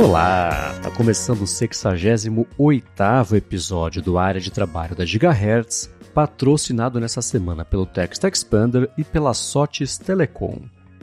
Olá! Tá começando o 68 episódio do Área de Trabalho da Gigahertz, patrocinado nessa semana pelo Text Expander e pela Sotes Telecom.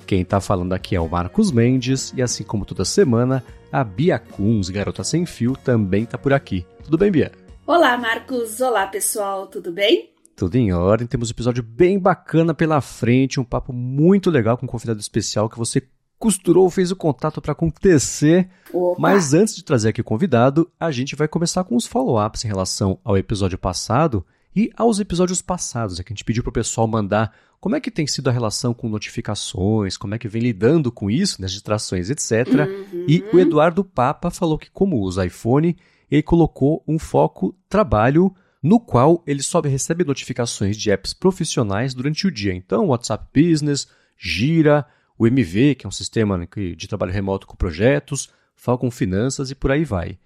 Quem tá falando aqui é o Marcos Mendes e assim como toda semana, a Bia Kunz, garota sem fio, também tá por aqui. Tudo bem, Bia? Olá, Marcos. Olá, pessoal. Tudo bem? Tudo em ordem. Temos um episódio bem bacana pela frente, um papo muito legal com um convidado especial que você costurou, fez o contato para acontecer. Opa. Mas antes de trazer aqui o convidado, a gente vai começar com os follow-ups em relação ao episódio passado e aos episódios passados. É que a gente pediu para o pessoal mandar como é que tem sido a relação com notificações, como é que vem lidando com isso, nas distrações, etc. Uhum. E o Eduardo Papa falou que, como usa iPhone, ele colocou um foco trabalho no qual ele só recebe notificações de apps profissionais durante o dia. Então, WhatsApp Business, Gira, o MV, que é um sistema né, de trabalho remoto com projetos, Falcon Finanças e por aí vai.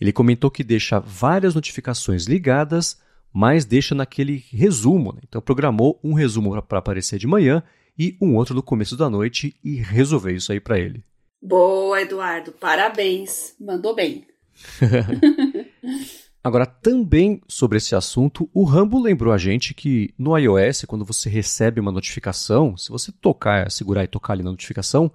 Ele comentou que deixa várias notificações ligadas, mas deixa naquele resumo. Né? Então programou um resumo para aparecer de manhã e um outro no começo da noite e resolveu isso aí para ele. Boa, Eduardo, parabéns, mandou bem. Agora, também sobre esse assunto, o Rambo lembrou a gente que no iOS, quando você recebe uma notificação, se você tocar, segurar e tocar ali na notificação,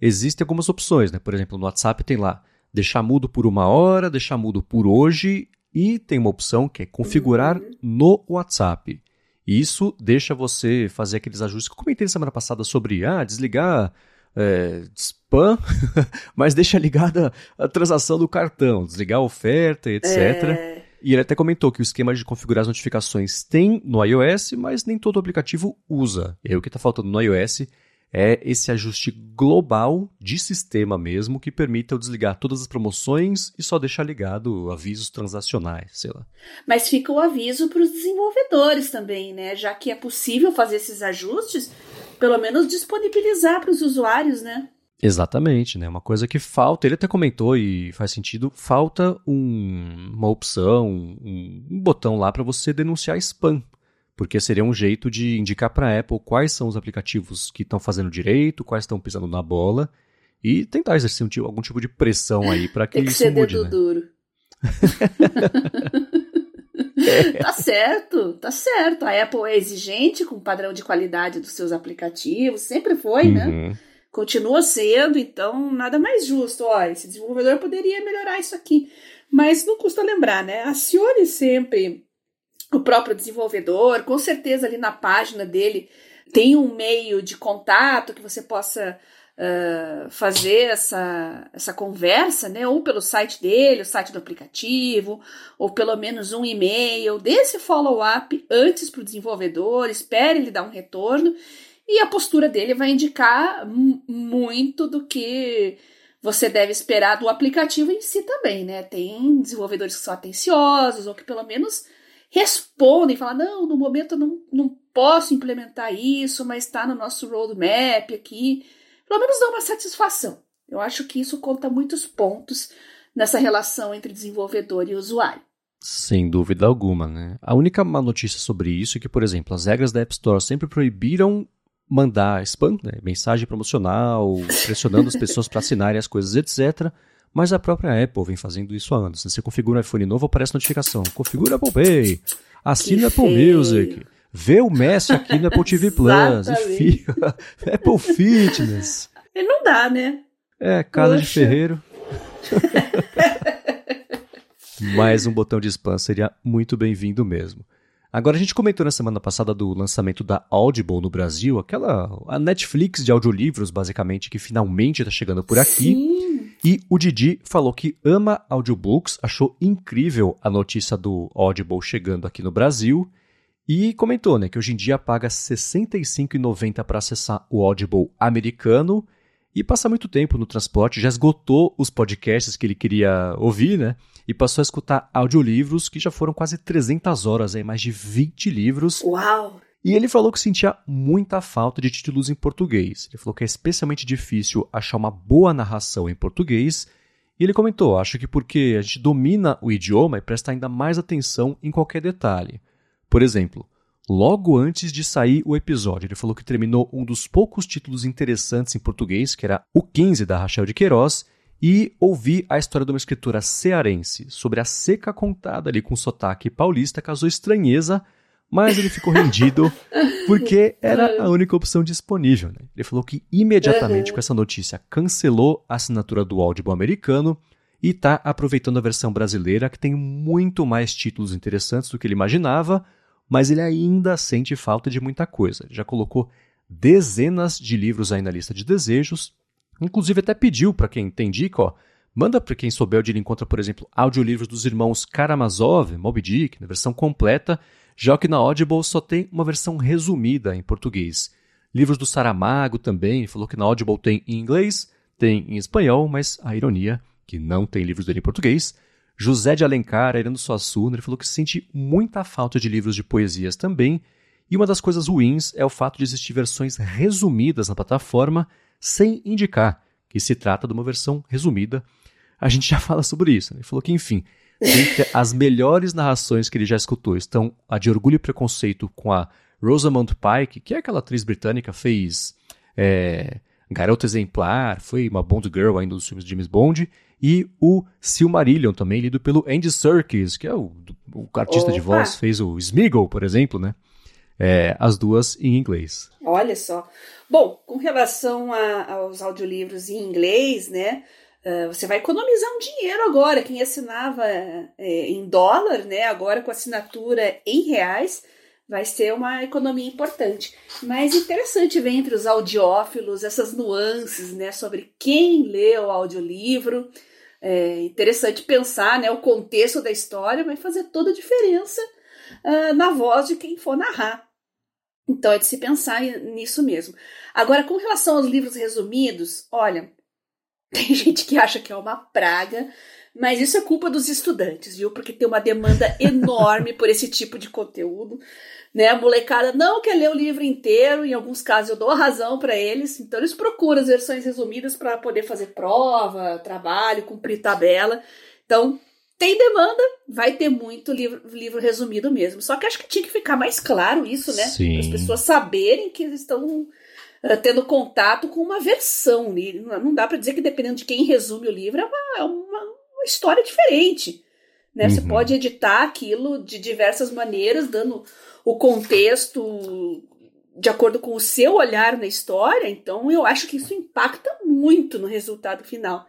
existem algumas opções, né? Por exemplo, no WhatsApp tem lá deixar mudo por uma hora, deixar mudo por hoje e tem uma opção que é configurar no WhatsApp. Isso deixa você fazer aqueles ajustes que eu comentei semana passada sobre ah, desligar é, spam, mas deixa ligada a transação do cartão, desligar a oferta, etc. É... E ele até comentou que o esquema de configurar as notificações tem no iOS, mas nem todo aplicativo usa. E aí o que está faltando no iOS é esse ajuste global de sistema mesmo que permita eu desligar todas as promoções e só deixar ligado avisos transacionais, sei lá. Mas fica o aviso para os desenvolvedores também, né? Já que é possível fazer esses ajustes, pelo menos disponibilizar para os usuários, né? Exatamente, né? Uma coisa que falta, ele até comentou e faz sentido, falta um, uma opção, um, um botão lá para você denunciar spam, porque seria um jeito de indicar para a Apple quais são os aplicativos que estão fazendo direito, quais estão pisando na bola e tentar exercer um, algum tipo de pressão aí para que, Tem que isso ser mude, dedo né? duro. Tá certo, tá certo. A Apple é exigente com o padrão de qualidade dos seus aplicativos, sempre foi, né? uhum. né? Continua sendo, então nada mais justo. Ó, esse desenvolvedor poderia melhorar isso aqui. Mas não custa lembrar, né? Acione sempre o próprio desenvolvedor, com certeza ali na página dele tem um meio de contato que você possa uh, fazer essa, essa conversa, né? Ou pelo site dele, o site do aplicativo, ou pelo menos um e-mail, dê esse follow-up antes para o desenvolvedor, espere ele dar um retorno, e a postura dele vai indicar muito do que você deve esperar do aplicativo em si também, né? Tem desenvolvedores que são atenciosos, ou que pelo menos respondem, falam, não, no momento eu não, não posso implementar isso, mas está no nosso roadmap aqui pelo menos dá uma satisfação. Eu acho que isso conta muitos pontos nessa relação entre desenvolvedor e usuário. Sem dúvida alguma, né? A única má notícia sobre isso é que, por exemplo, as regras da App Store sempre proibiram mandar spam, né? mensagem promocional, pressionando as pessoas para assinarem as coisas, etc. Mas a própria Apple vem fazendo isso há anos. Você configura um iPhone novo, aparece notificação. Configura Apple Pay, assina Apple Music, Vê o Messi aqui no Apple TV Plus. Enfim, Apple Fitness. Ele não dá, né? É, casa Poxa. de ferreiro. Mais um botão de spam seria muito bem-vindo mesmo. Agora, a gente comentou na semana passada do lançamento da Audible no Brasil, aquela a Netflix de audiolivros, basicamente, que finalmente está chegando por aqui. Sim. E o Didi falou que ama audiobooks, achou incrível a notícia do Audible chegando aqui no Brasil e comentou né, que hoje em dia paga R$ 65,90 para acessar o Audible americano e passa muito tempo no transporte, já esgotou os podcasts que ele queria ouvir, né? E passou a escutar audiolivros que já foram quase 300 horas, aí, mais de 20 livros. Uau! E ele falou que sentia muita falta de títulos em português. Ele falou que é especialmente difícil achar uma boa narração em português. E ele comentou: acho que porque a gente domina o idioma e presta ainda mais atenção em qualquer detalhe. Por exemplo, logo antes de sair o episódio, ele falou que terminou um dos poucos títulos interessantes em português, que era o 15 da Rachel de Queiroz, e ouvir a história de uma escritora cearense sobre a seca contada ali com sotaque paulista causou estranheza, mas ele ficou rendido porque era a única opção disponível. Né? Ele falou que imediatamente com essa notícia cancelou a assinatura do Audible americano e está aproveitando a versão brasileira que tem muito mais títulos interessantes do que ele imaginava, mas ele ainda sente falta de muita coisa. Ele já colocou dezenas de livros aí na lista de desejos Inclusive até pediu para quem tem dica, ó, manda para quem souber onde ele encontra, por exemplo, audiolivros dos irmãos Karamazov, Moby Dick, na versão completa, já que na Audible só tem uma versão resumida em português. Livros do Saramago também, falou que na Audible tem em inglês, tem em espanhol, mas a ironia, que não tem livros dele em português. José de Alencar, Ayrando Suassuna, ele falou que sente muita falta de livros de poesias também, e uma das coisas ruins é o fato de existir versões resumidas na plataforma, sem indicar que se trata de uma versão resumida. A gente já fala sobre isso. Né? Ele falou que, enfim, entre as melhores narrações que ele já escutou estão a de Orgulho e Preconceito com a Rosamund Pike, que é aquela atriz britânica, fez é, Garota Exemplar, foi uma Bond Girl ainda dos filmes de James Bond, e o Silmarillion também, lido pelo Andy Serkis, que é o, o artista Opa. de voz, fez o Smeagol, por exemplo, né? É, as duas em inglês. Olha só. Bom, com relação a, aos audiolivros em inglês, né? Uh, você vai economizar um dinheiro agora. Quem assinava é, em dólar, né? Agora com assinatura em reais, vai ser uma economia importante. Mas interessante ver entre os audiófilos essas nuances, né? Sobre quem lê o audiolivro. É interessante pensar, né? O contexto da história vai fazer toda a diferença uh, na voz de quem for narrar. Então é de se pensar nisso mesmo. Agora, com relação aos livros resumidos, olha, tem gente que acha que é uma praga, mas isso é culpa dos estudantes, viu? Porque tem uma demanda enorme por esse tipo de conteúdo. Né? A molecada não quer ler o livro inteiro, em alguns casos eu dou a razão para eles, então eles procuram as versões resumidas para poder fazer prova, trabalho, cumprir tabela. Então, tem demanda, vai ter muito livro, livro resumido mesmo. Só que acho que tinha que ficar mais claro isso, né? Para as pessoas saberem que eles estão uh, tendo contato com uma versão. Não dá para dizer que dependendo de quem resume o livro é uma, é uma, uma história diferente. Né? Uhum. Você pode editar aquilo de diversas maneiras, dando o contexto de acordo com o seu olhar na história. Então, eu acho que isso impacta muito no resultado final.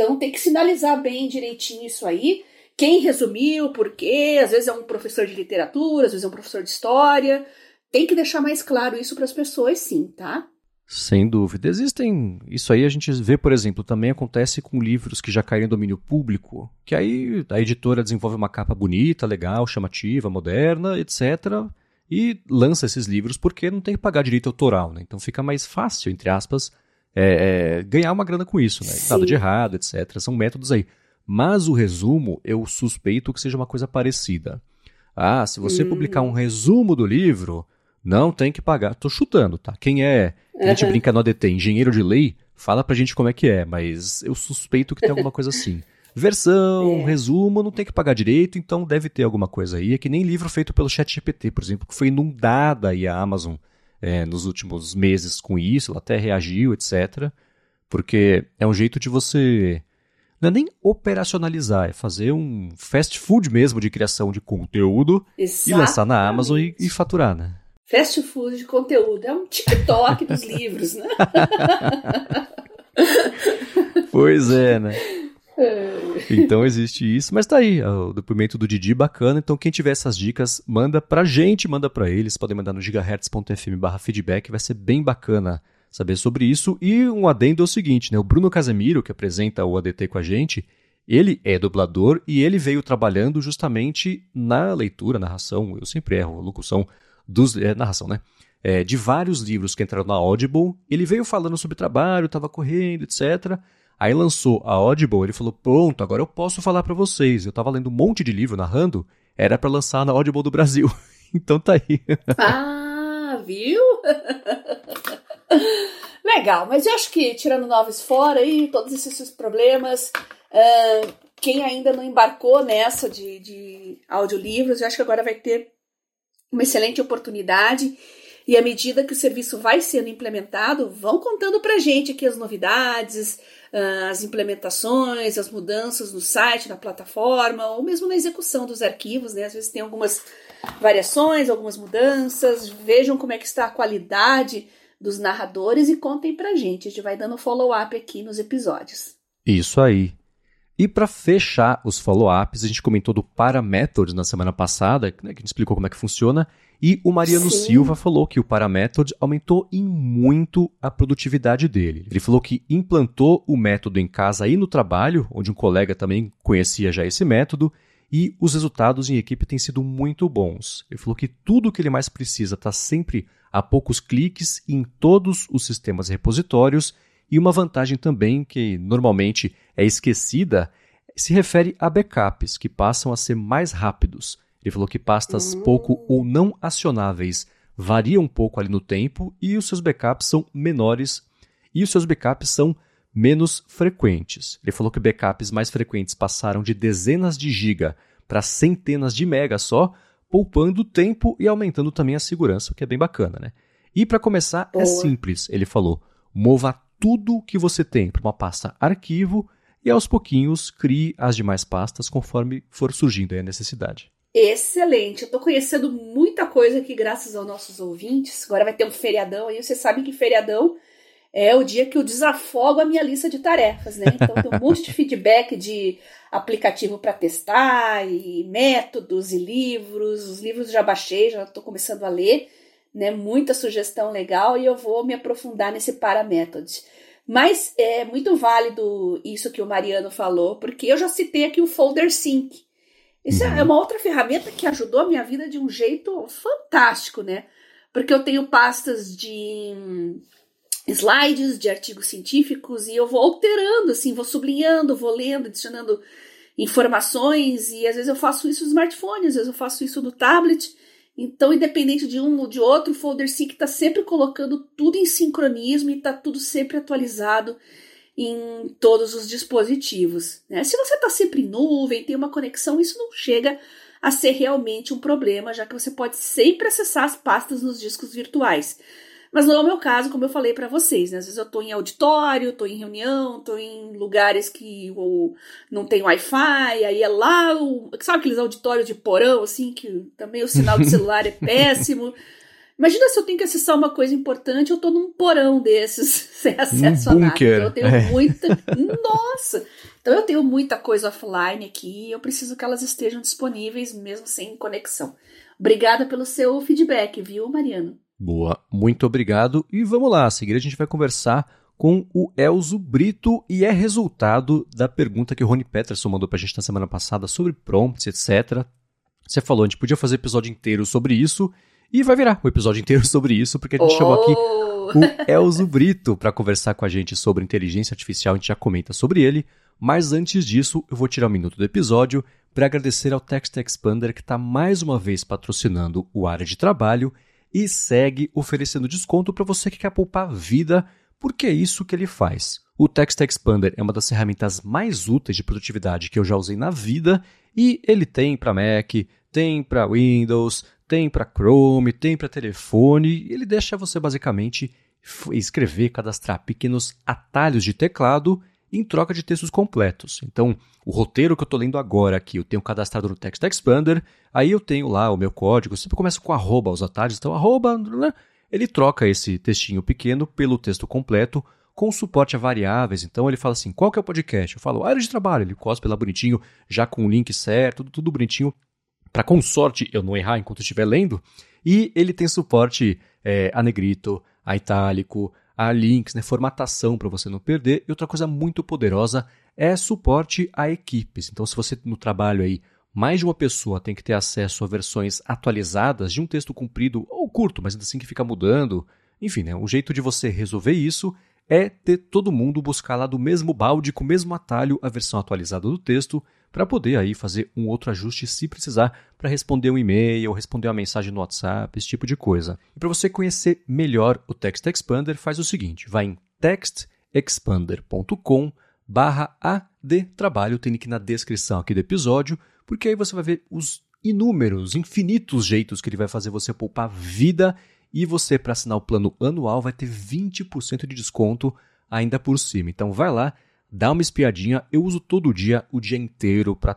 Então tem que sinalizar bem direitinho isso aí. Quem resumiu, por quê? Às vezes é um professor de literatura, às vezes é um professor de história. Tem que deixar mais claro isso para as pessoas, sim, tá? Sem dúvida. Existem. Isso aí a gente vê, por exemplo, também acontece com livros que já caíram em domínio público, que aí a editora desenvolve uma capa bonita, legal, chamativa, moderna, etc. E lança esses livros porque não tem que pagar direito autoral, né? Então fica mais fácil, entre aspas, é, é, ganhar uma grana com isso, né? Sim. Nada de errado, etc. São métodos aí. Mas o resumo, eu suspeito que seja uma coisa parecida. Ah, se você hum. publicar um resumo do livro, não tem que pagar. Tô chutando, tá? Quem é, a gente brinca no ADT, engenheiro de lei, fala pra gente como é que é, mas eu suspeito que tem alguma coisa assim. Versão, é. resumo, não tem que pagar direito, então deve ter alguma coisa aí. É que nem livro feito pelo ChatGPT, por exemplo, que foi inundada aí a Amazon é, nos últimos meses com isso, ela até reagiu, etc. Porque é um jeito de você. Não é nem operacionalizar, é fazer um fast food mesmo de criação de conteúdo Exatamente. e lançar na Amazon e, e faturar, né? Fast food de conteúdo. É um TikTok dos livros, né? pois é, né? então existe isso, mas tá aí, o depoimento do Didi bacana. Então quem tiver essas dicas, manda pra gente, manda pra eles, podem mandar no gigahertz.fm/feedback, vai ser bem bacana saber sobre isso. E um adendo é o seguinte, né? O Bruno Casemiro, que apresenta o ADT com a gente, ele é dublador e ele veio trabalhando justamente na leitura, narração, eu sempre erro locução dos é, narração, né? É, de vários livros que entraram na Audible. Ele veio falando sobre trabalho, estava correndo, etc. Aí lançou a Audible, ele falou: "Pronto, agora eu posso falar para vocês. Eu tava lendo um monte de livro narrando, era para lançar na Audible do Brasil". então tá aí. ah, viu? Legal, mas eu acho que tirando novos fora aí, todos esses problemas, uh, quem ainda não embarcou nessa de, de audiolivros, eu acho que agora vai ter uma excelente oportunidade. E à medida que o serviço vai sendo implementado, vão contando para a gente aqui as novidades, as implementações, as mudanças no site, na plataforma, ou mesmo na execução dos arquivos, né? Às vezes tem algumas variações, algumas mudanças. Vejam como é que está a qualidade dos narradores e contem pra gente. A gente vai dando follow-up aqui nos episódios. Isso aí. E para fechar os follow-ups, a gente comentou do Paramethods na semana passada, né, que a gente explicou como é que funciona, e o Mariano Sim. Silva falou que o Paramethods aumentou em muito a produtividade dele. Ele falou que implantou o método em casa e no trabalho, onde um colega também conhecia já esse método, e os resultados em equipe têm sido muito bons. Ele falou que tudo o que ele mais precisa está sempre a poucos cliques em todos os sistemas repositórios e uma vantagem também que normalmente é esquecida se refere a backups, que passam a ser mais rápidos. Ele falou que pastas uhum. pouco ou não acionáveis variam um pouco ali no tempo e os seus backups são menores e os seus backups são menos frequentes. Ele falou que backups mais frequentes passaram de dezenas de giga para centenas de mega só, poupando tempo e aumentando também a segurança, o que é bem bacana, né? E para começar, é Boa. é simples, ele falou. Mova tudo que você tem para uma pasta arquivo e aos pouquinhos crie as demais pastas conforme for surgindo a necessidade. Excelente, eu estou conhecendo muita coisa aqui graças aos nossos ouvintes. Agora vai ter um feriadão aí, você sabe que feriadão é o dia que eu desafogo a minha lista de tarefas, né? Então tem um monte de feedback de aplicativo para testar, e métodos e livros. Os livros já baixei, já estou começando a ler, né? Muita sugestão legal e eu vou me aprofundar nesse Paramethods. Mas é muito válido isso que o Mariano falou, porque eu já citei aqui o Folder Sync. Isso uhum. é uma outra ferramenta que ajudou a minha vida de um jeito fantástico, né? Porque eu tenho pastas de slides de artigos científicos e eu vou alterando, assim, vou sublinhando, vou lendo, adicionando informações e às vezes eu faço isso no smartphone, às vezes eu faço isso no tablet. Então, independente de um ou de outro, o Folder Sync está sempre colocando tudo em sincronismo e está tudo sempre atualizado em todos os dispositivos. Né? Se você está sempre em nuvem, tem uma conexão, isso não chega a ser realmente um problema, já que você pode sempre acessar as pastas nos discos virtuais. Mas não é o meu caso, como eu falei para vocês, né? Às vezes eu tô em auditório, tô em reunião, tô em lugares que ou não tem Wi-Fi, aí é lá, o, sabe aqueles auditórios de porão, assim, que também o sinal do celular é péssimo. Imagina se eu tenho que acessar uma coisa importante, eu tô num porão desses, sem acesso a nada. Então eu tenho é. muita. Nossa! Então eu tenho muita coisa offline aqui e eu preciso que elas estejam disponíveis mesmo sem conexão. Obrigada pelo seu feedback, viu, Mariano? Boa, muito obrigado. E vamos lá, a seguir a gente vai conversar com o Elzo Brito e é resultado da pergunta que o Rony Peterson mandou pra gente na semana passada sobre prompts, etc. Você falou, a gente podia fazer episódio inteiro sobre isso e vai virar o um episódio inteiro sobre isso, porque a gente oh! chamou aqui oh! o Elzo Brito para conversar com a gente sobre inteligência artificial, a gente já comenta sobre ele, mas antes disso eu vou tirar um minuto do episódio para agradecer ao Text Expander que está mais uma vez patrocinando o área de trabalho e segue oferecendo desconto para você que quer poupar vida, porque é isso que ele faz. O Text Expander é uma das ferramentas mais úteis de produtividade que eu já usei na vida e ele tem para Mac, tem para Windows, tem para Chrome, tem para telefone. Ele deixa você basicamente escrever, cadastrar pequenos atalhos de teclado em troca de textos completos. Então, o roteiro que eu estou lendo agora aqui, eu tenho cadastrado no Text Expander, aí eu tenho lá o meu código, sempre começa com arroba os atalhos, então arroba, né? ele troca esse textinho pequeno pelo texto completo com suporte a variáveis. Então ele fala assim, qual que é o podcast? Eu falo, área de trabalho, ele cospe lá bonitinho, já com o link certo, tudo, tudo bonitinho, para com sorte eu não errar enquanto estiver lendo. E ele tem suporte é, a negrito, a itálico, a links, né, formatação para você não perder. E outra coisa muito poderosa é suporte a equipes. Então, se você no trabalho aí mais de uma pessoa tem que ter acesso a versões atualizadas de um texto comprido ou curto, mas ainda assim que fica mudando. Enfim, né, um jeito de você resolver isso é ter todo mundo buscar lá do mesmo balde, com o mesmo atalho, a versão atualizada do texto, para poder aí fazer um outro ajuste se precisar para responder um e-mail, responder uma mensagem no WhatsApp, esse tipo de coisa. E para você conhecer melhor o Text Expander, faz o seguinte, vai em textexpander.com barra adtrabalho, tem link na descrição aqui do episódio, porque aí você vai ver os inúmeros, infinitos jeitos que ele vai fazer você poupar vida e você, para assinar o plano anual, vai ter 20% de desconto ainda por cima. Então vai lá, dá uma espiadinha. Eu uso todo dia, o dia inteiro, para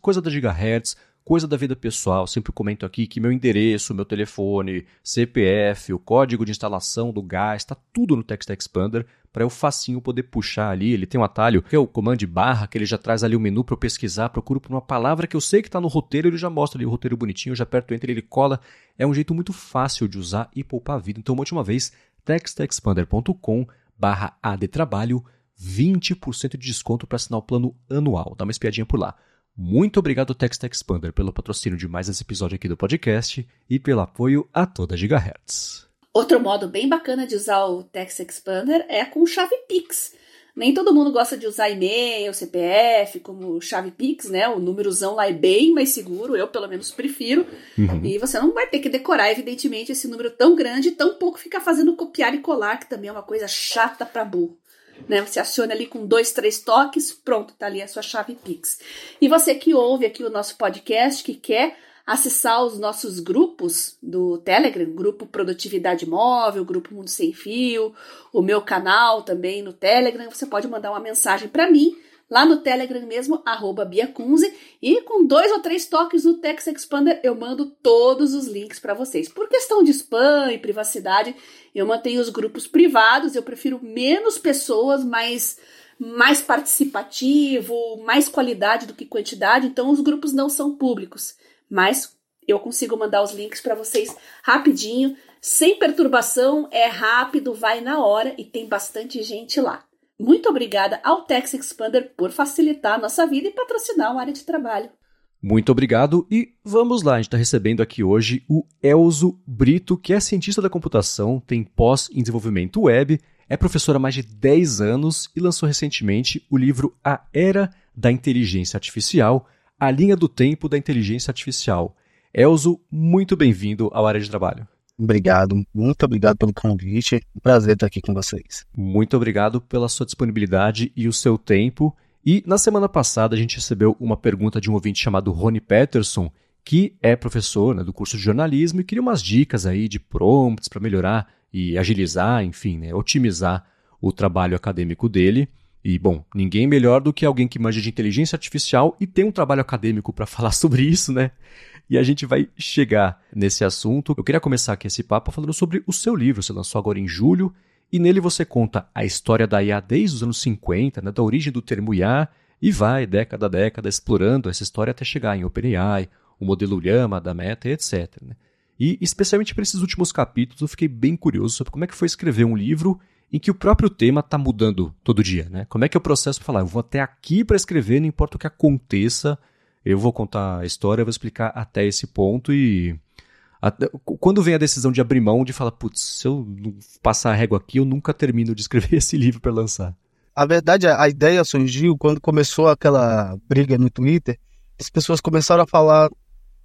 coisa da Gigahertz, coisa da vida pessoal. Sempre comento aqui que meu endereço, meu telefone, CPF, o código de instalação do gás, está tudo no Text Expander para eu facinho poder puxar ali. Ele tem um atalho que é o comando barra, que ele já traz ali o menu para eu pesquisar, procuro por uma palavra que eu sei que está no roteiro, ele já mostra ali o roteiro bonitinho, eu já aperto enter, ele cola. É um jeito muito fácil de usar e poupar a vida. Então, uma última vez, textexpander.com barra adtrabalho, 20% de desconto para assinar o plano anual. Dá uma espiadinha por lá. Muito obrigado, Text Expander, pelo patrocínio de mais esse episódio aqui do podcast e pelo apoio a toda Gigahertz. Outro modo bem bacana de usar o Text Expander é com chave Pix. Nem todo mundo gosta de usar e-mail, CPF, como chave Pix, né? O númerozão lá é bem mais seguro, eu pelo menos prefiro. Uhum. E você não vai ter que decorar, evidentemente, esse número tão grande, tão pouco ficar fazendo copiar e colar, que também é uma coisa chata para burro. Né? Você aciona ali com dois, três toques, pronto, tá ali a sua chave Pix. E você que ouve aqui o nosso podcast, que quer acessar os nossos grupos do Telegram, grupo Produtividade Móvel, grupo Mundo Sem Fio, o meu canal também no Telegram, você pode mandar uma mensagem para mim lá no Telegram mesmo, arroba Biacunze, e com dois ou três toques no Text Expander eu mando todos os links para vocês. Por questão de spam e privacidade, eu mantenho os grupos privados, eu prefiro menos pessoas, mais mais participativo, mais qualidade do que quantidade, então os grupos não são públicos, mas eu consigo mandar os links para vocês rapidinho, sem perturbação, é rápido, vai na hora e tem bastante gente lá. Muito obrigada ao Tex Expander por facilitar a nossa vida e patrocinar o área de trabalho. Muito obrigado e vamos lá, a gente está recebendo aqui hoje o Elzo Brito, que é cientista da computação, tem pós em desenvolvimento web, é professor há mais de 10 anos e lançou recentemente o livro A Era da Inteligência Artificial, a linha do tempo da inteligência artificial. Elzo, muito bem-vindo ao área de trabalho. Obrigado, muito obrigado pelo convite. Prazer estar aqui com vocês. Muito obrigado pela sua disponibilidade e o seu tempo. E na semana passada a gente recebeu uma pergunta de um ouvinte chamado Rony Peterson, que é professor né, do curso de jornalismo e queria umas dicas aí de prompts para melhorar e agilizar, enfim, né, otimizar o trabalho acadêmico dele. E, bom, ninguém melhor do que alguém que manja de inteligência artificial e tem um trabalho acadêmico para falar sobre isso, né? E a gente vai chegar nesse assunto. Eu queria começar aqui esse papo falando sobre o seu livro. Você lançou agora em julho e nele você conta a história da IA desde os anos 50, né, da origem do termo IA, e vai década a década explorando essa história até chegar em OpenAI, o modelo Llama da Meta, etc. Né? E especialmente para esses últimos capítulos eu fiquei bem curioso sobre como é que foi escrever um livro em que o próprio tema está mudando todo dia, né? Como é que é o processo para falar, eu vou até aqui para escrever, não importa o que aconteça, eu vou contar a história, vou explicar até esse ponto e. Até, quando vem a decisão de abrir mão, de falar, putz, se eu passar a régua aqui, eu nunca termino de escrever esse livro para lançar. A verdade, a ideia surgiu quando começou aquela briga no Twitter. As pessoas começaram a falar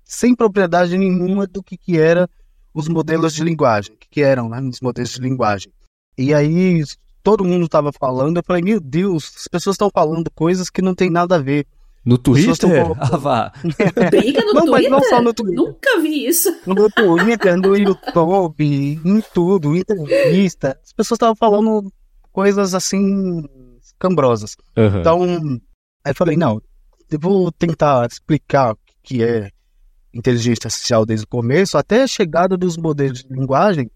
sem propriedade nenhuma do que, que era os modelos de linguagem, que, que eram né, os modelos de linguagem. E aí todo mundo estava falando, eu falei, meu Deus, as pessoas estão falando coisas que não tem nada a ver. No Twitter? Ah, vá. Briga no não, Twitter? Mas não só no Twitter. Nunca vi isso. No Twitter, no YouTube, em tudo, entrevista. As pessoas estavam falando coisas assim, cambrosas. Uhum. Então, aí eu falei, não, eu vou tentar explicar o que é inteligência artificial desde o começo, até a chegada dos modelos de linguagem,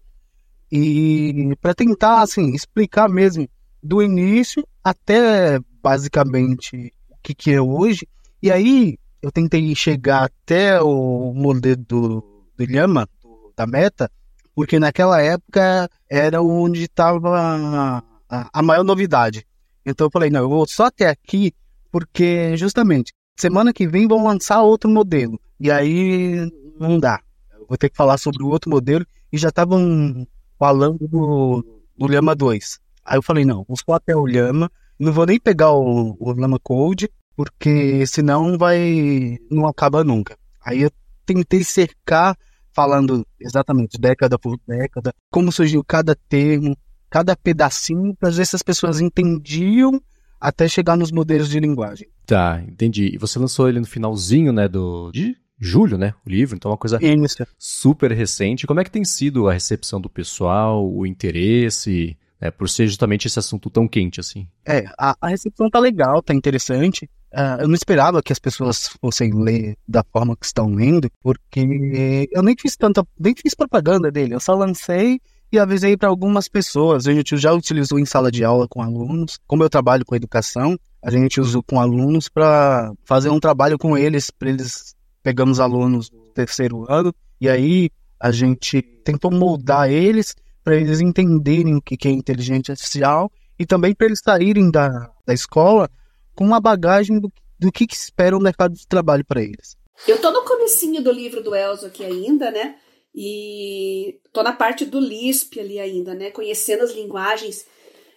e para tentar, assim, explicar mesmo do início até basicamente que, que é hoje. E aí eu tentei chegar até o modelo do, do Lhama, do, da Meta, porque naquela época era onde estava a, a, maior novidade. Então eu falei, não, eu vou só até aqui, porque justamente semana que vem vão lançar outro modelo. E aí não dá. Eu vou ter que falar sobre o outro modelo e já estavam falando do, do Lhama 2. Aí eu falei, não, vou só até o Lhama não vou nem pegar o, o Lama Code, porque senão vai. não acaba nunca. Aí eu tentei cercar, falando exatamente década por década, como surgiu cada termo, cada pedacinho, para ver se as pessoas entendiam até chegar nos modelos de linguagem. Tá, entendi. E você lançou ele no finalzinho, né, do. de julho, né? O livro, então é uma coisa Isso. super recente. Como é que tem sido a recepção do pessoal, o interesse, né, por ser justamente esse assunto tão quente assim? É, a, a recepção tá legal, tá interessante. Uh, eu não esperava que as pessoas fossem ler da forma que estão lendo, porque eu nem fiz tanta, nem fiz propaganda dele. Eu só lancei e avisei para algumas pessoas. A gente já utilizou em sala de aula com alunos. Como eu trabalho com educação, a gente usou com alunos para fazer um trabalho com eles, para eles pegamos alunos do terceiro ano e aí a gente tentou moldar eles para eles entenderem o que é inteligência artificial e também para eles saírem da, da escola com uma bagagem do, do que, que espera o mercado de trabalho para eles. Eu tô no comecinho do livro do Elzo aqui ainda, né? E tô na parte do Lisp ali ainda, né? Conhecendo as linguagens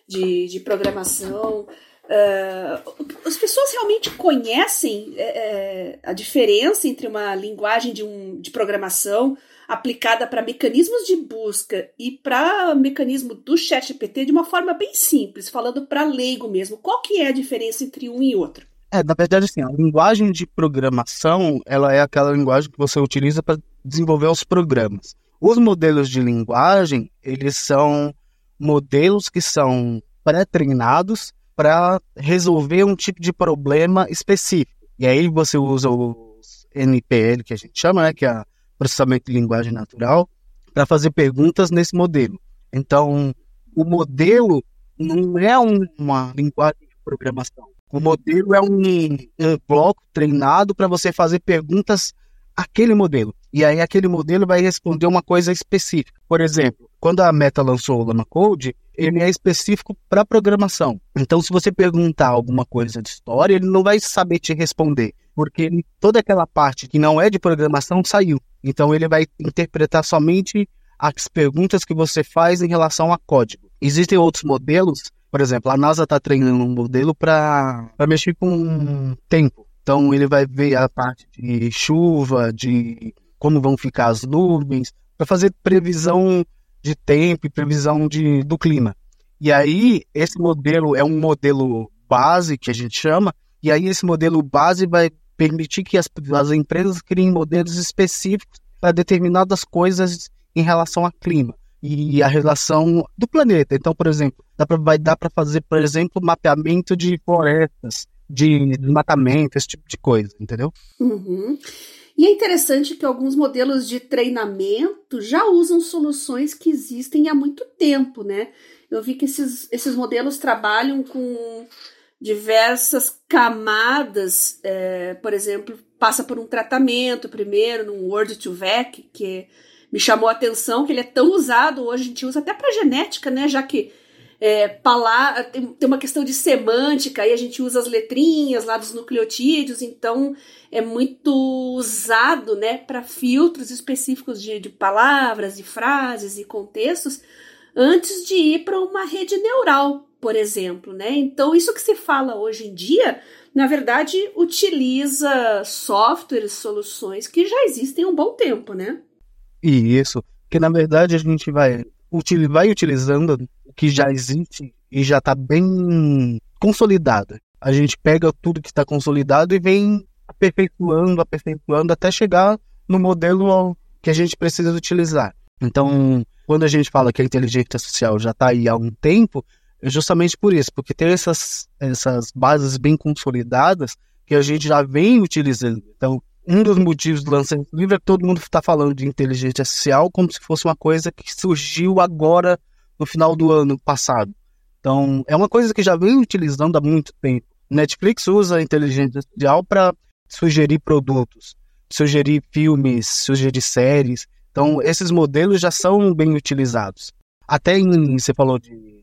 de, de programação. Uh, as pessoas realmente conhecem é, é, a diferença entre uma linguagem de, um, de programação aplicada para mecanismos de busca e para mecanismo do ChatGPT de uma forma bem simples, falando para leigo mesmo. Qual que é a diferença entre um e outro? É, na verdade, assim, a linguagem de programação, ela é aquela linguagem que você utiliza para desenvolver os programas. Os modelos de linguagem, eles são modelos que são pré-treinados para resolver um tipo de problema específico. E aí você usa os NPL, que a gente chama, né, que é processamento de linguagem natural, para fazer perguntas nesse modelo. Então, o modelo não é uma linguagem de programação. O modelo é um, um bloco treinado para você fazer perguntas àquele modelo. E aí aquele modelo vai responder uma coisa específica. Por exemplo, quando a Meta lançou o Lama Code, ele é específico para programação. Então, se você perguntar alguma coisa de história, ele não vai saber te responder, porque toda aquela parte que não é de programação saiu. Então, ele vai interpretar somente as perguntas que você faz em relação a código. Existem outros modelos por exemplo, a NASA está treinando um modelo para mexer com tempo. Então ele vai ver a parte de chuva, de como vão ficar as nuvens, para fazer previsão de tempo e previsão de, do clima. E aí esse modelo é um modelo base que a gente chama, e aí esse modelo base vai permitir que as, as empresas criem modelos específicos para determinadas coisas em relação ao clima e a relação do planeta. Então, por exemplo, dá pra, vai dar para fazer, por exemplo, mapeamento de florestas, de desmatamento, esse tipo de coisa, entendeu? Uhum. E é interessante que alguns modelos de treinamento já usam soluções que existem há muito tempo, né? Eu vi que esses, esses modelos trabalham com diversas camadas, é, por exemplo, passa por um tratamento primeiro, num Word to Vec, que me chamou a atenção que ele é tão usado hoje, a gente usa até para genética, né? Já que é, palavra, tem, tem uma questão de semântica, aí a gente usa as letrinhas lá dos nucleotídeos, então é muito usado né, para filtros específicos de, de palavras, de frases e contextos, antes de ir para uma rede neural, por exemplo. Né? Então, isso que se fala hoje em dia, na verdade, utiliza softwares, soluções que já existem há um bom tempo, né? E isso, que na verdade a gente vai, vai utilizando que já existe e já está bem consolidado. A gente pega tudo que está consolidado e vem aperfeiçoando, aperfeiçoando até chegar no modelo que a gente precisa utilizar. Então, quando a gente fala que a inteligência artificial já está aí há um tempo, é justamente por isso, porque tem essas, essas bases bem consolidadas que a gente já vem utilizando. Então, um dos motivos do lançamento do livro é que todo mundo está falando de inteligência artificial como se fosse uma coisa que surgiu agora no final do ano passado. Então, é uma coisa que já vem utilizando há muito tempo. Netflix usa a inteligência artificial para sugerir produtos, sugerir filmes, sugerir séries. Então, esses modelos já são bem utilizados. Até em, você falou de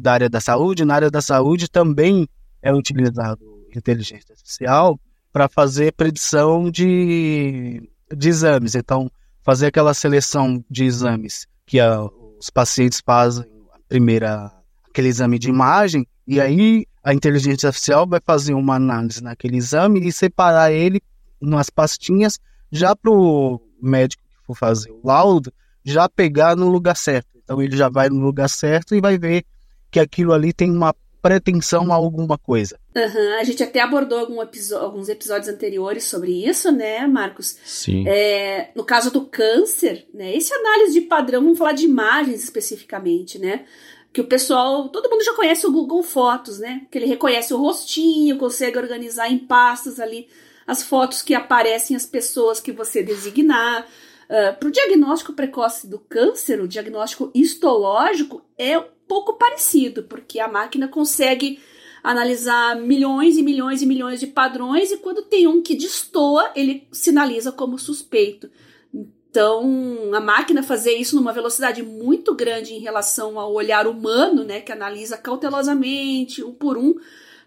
da área da saúde, na área da saúde também é utilizado inteligência artificial para fazer predição de, de exames. Então, fazer aquela seleção de exames que a, os pacientes fazem, a primeira, aquele exame de imagem, e aí a inteligência artificial vai fazer uma análise naquele exame e separar ele nas pastinhas já para o médico que for fazer o laudo já pegar no lugar certo. Então ele já vai no lugar certo e vai ver que aquilo ali tem uma pretensão a alguma coisa. Uhum, a gente até abordou algum alguns episódios anteriores sobre isso, né, Marcos? Sim. É, no caso do câncer, né, esse análise de padrão, vamos falar de imagens especificamente, né? Que o pessoal, todo mundo já conhece o Google Fotos, né? Que ele reconhece o rostinho, consegue organizar em pastas ali as fotos que aparecem as pessoas que você designar. Uh, Para o diagnóstico precoce do câncer, o diagnóstico histológico é um pouco parecido, porque a máquina consegue analisar milhões e milhões e milhões de padrões e quando tem um que destoa, ele sinaliza como suspeito. Então, a máquina fazer isso numa velocidade muito grande em relação ao olhar humano, né, que analisa cautelosamente, um por um,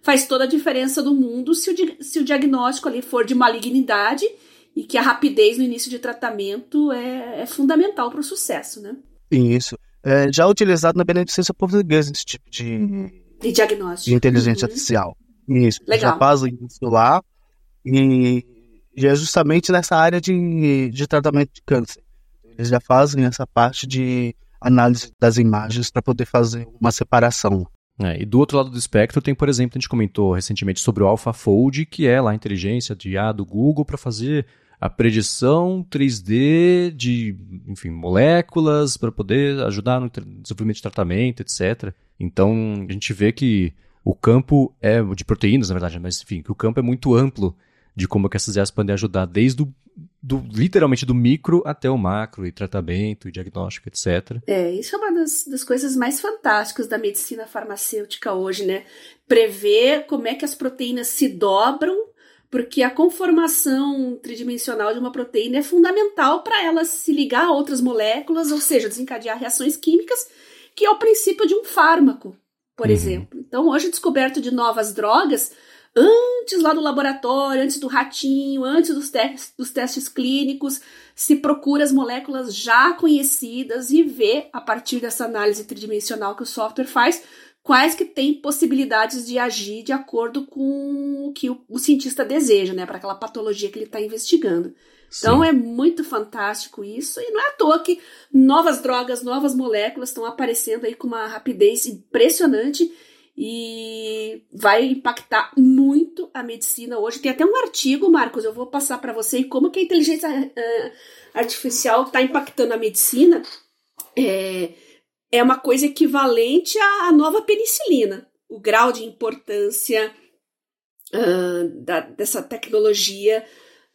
faz toda a diferença do mundo se o, se o diagnóstico ali for de malignidade e que a rapidez no início de tratamento é, é fundamental para o sucesso, né? Isso. É já utilizado na beneficência portuguesa esse tipo de de diagnóstico. De inteligência uhum. artificial. Isso. Legal. Já fazem isso lá. E, e é justamente nessa área de, de tratamento de câncer. Eles já fazem essa parte de análise das imagens para poder fazer uma separação. É, e do outro lado do espectro tem, por exemplo, a gente comentou recentemente sobre o AlphaFold, que é lá a inteligência de IA do Google para fazer a predição 3D de, enfim, moléculas para poder ajudar no desenvolvimento de tratamento, etc. Então, a gente vê que o campo é de proteínas, na verdade, mas enfim, que o campo é muito amplo de como que essas IAs podem ajudar desde o do, literalmente do micro até o macro, e tratamento, e diagnóstico, etc. É, isso é uma das, das coisas mais fantásticas da medicina farmacêutica hoje, né? Prever como é que as proteínas se dobram porque a conformação tridimensional de uma proteína é fundamental para ela se ligar a outras moléculas, ou seja, desencadear reações químicas, que é o princípio de um fármaco, por uhum. exemplo. Então, hoje, a descoberta de novas drogas, antes lá do laboratório, antes do ratinho, antes dos, te dos testes clínicos, se procura as moléculas já conhecidas e vê, a partir dessa análise tridimensional que o software faz, quais que têm possibilidades de agir de acordo com o que o, o cientista deseja, né, para aquela patologia que ele está investigando. Então Sim. é muito fantástico isso, e não é à toa que novas drogas, novas moléculas estão aparecendo aí com uma rapidez impressionante e vai impactar muito a medicina hoje. Tem até um artigo, Marcos, eu vou passar para você como que a inteligência uh, artificial está impactando a medicina. É, é uma coisa equivalente à nova penicilina. O grau de importância uh, da, dessa tecnologia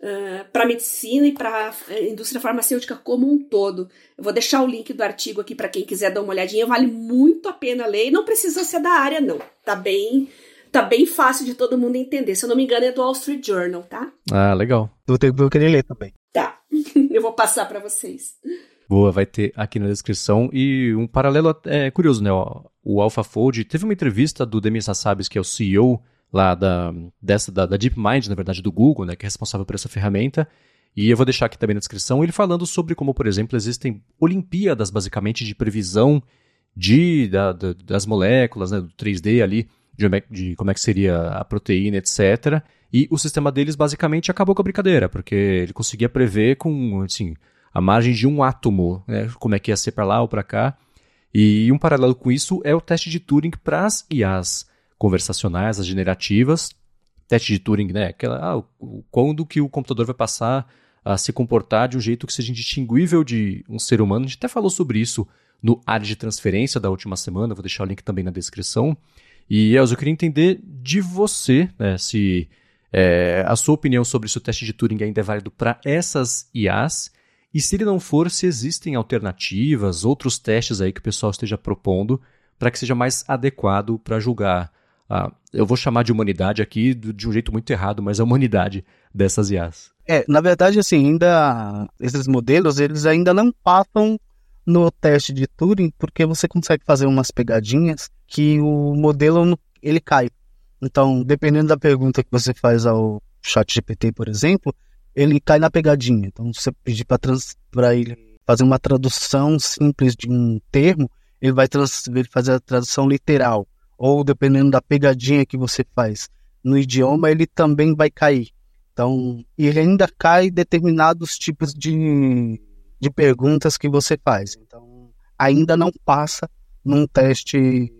uh, para a medicina e para a indústria farmacêutica como um todo. Eu vou deixar o link do artigo aqui para quem quiser dar uma olhadinha. Vale muito a pena ler e não precisa ser da área, não. Tá bem. Tá bem fácil de todo mundo entender. Se eu não me engano, é do Wall Street Journal, tá? Ah, legal. Eu, tenho, eu queria ler também. Tá. eu vou passar para vocês. Boa, vai ter aqui na descrição. E um paralelo é curioso, né? O AlphaFold teve uma entrevista do Demis Hassabis, que é o CEO lá da, dessa, da, da DeepMind, na verdade, do Google, né? Que é responsável por essa ferramenta. E eu vou deixar aqui também na descrição ele falando sobre como, por exemplo, existem Olimpíadas, basicamente, de previsão de, da, da, das moléculas, né, do 3D ali, de, de, como é que seria a proteína, etc. E o sistema deles, basicamente, acabou com a brincadeira, porque ele conseguia prever com, assim, a margem de um átomo, né? como é que ia ser para lá ou para cá. E um paralelo com isso é o teste de Turing para as IAs conversacionais, as generativas. Teste de Turing, né? Aquela, ah, quando que o computador vai passar a se comportar de um jeito que seja indistinguível de um ser humano. A gente até falou sobre isso no área de transferência da última semana, vou deixar o link também na descrição. E, Elza, eu queria entender de você, né, se é, a sua opinião sobre se o teste de Turing ainda é válido para essas IAs e se ele não for, se existem alternativas, outros testes aí que o pessoal esteja propondo para que seja mais adequado para julgar. Ah, eu vou chamar de humanidade aqui de um jeito muito errado, mas a humanidade dessas IAs. É, na verdade, assim, ainda esses modelos, eles ainda não passam no teste de Turing, porque você consegue fazer umas pegadinhas que o modelo ele cai. Então, dependendo da pergunta que você faz ao chat GPT, por exemplo, ele cai na pegadinha. Então, se você pedir para ele fazer uma tradução simples de um termo, ele vai ele fazer a tradução literal. Ou dependendo da pegadinha que você faz no idioma, ele também vai cair. Então, ele ainda cai determinados tipos de, de perguntas que você faz. Então, ainda não passa num teste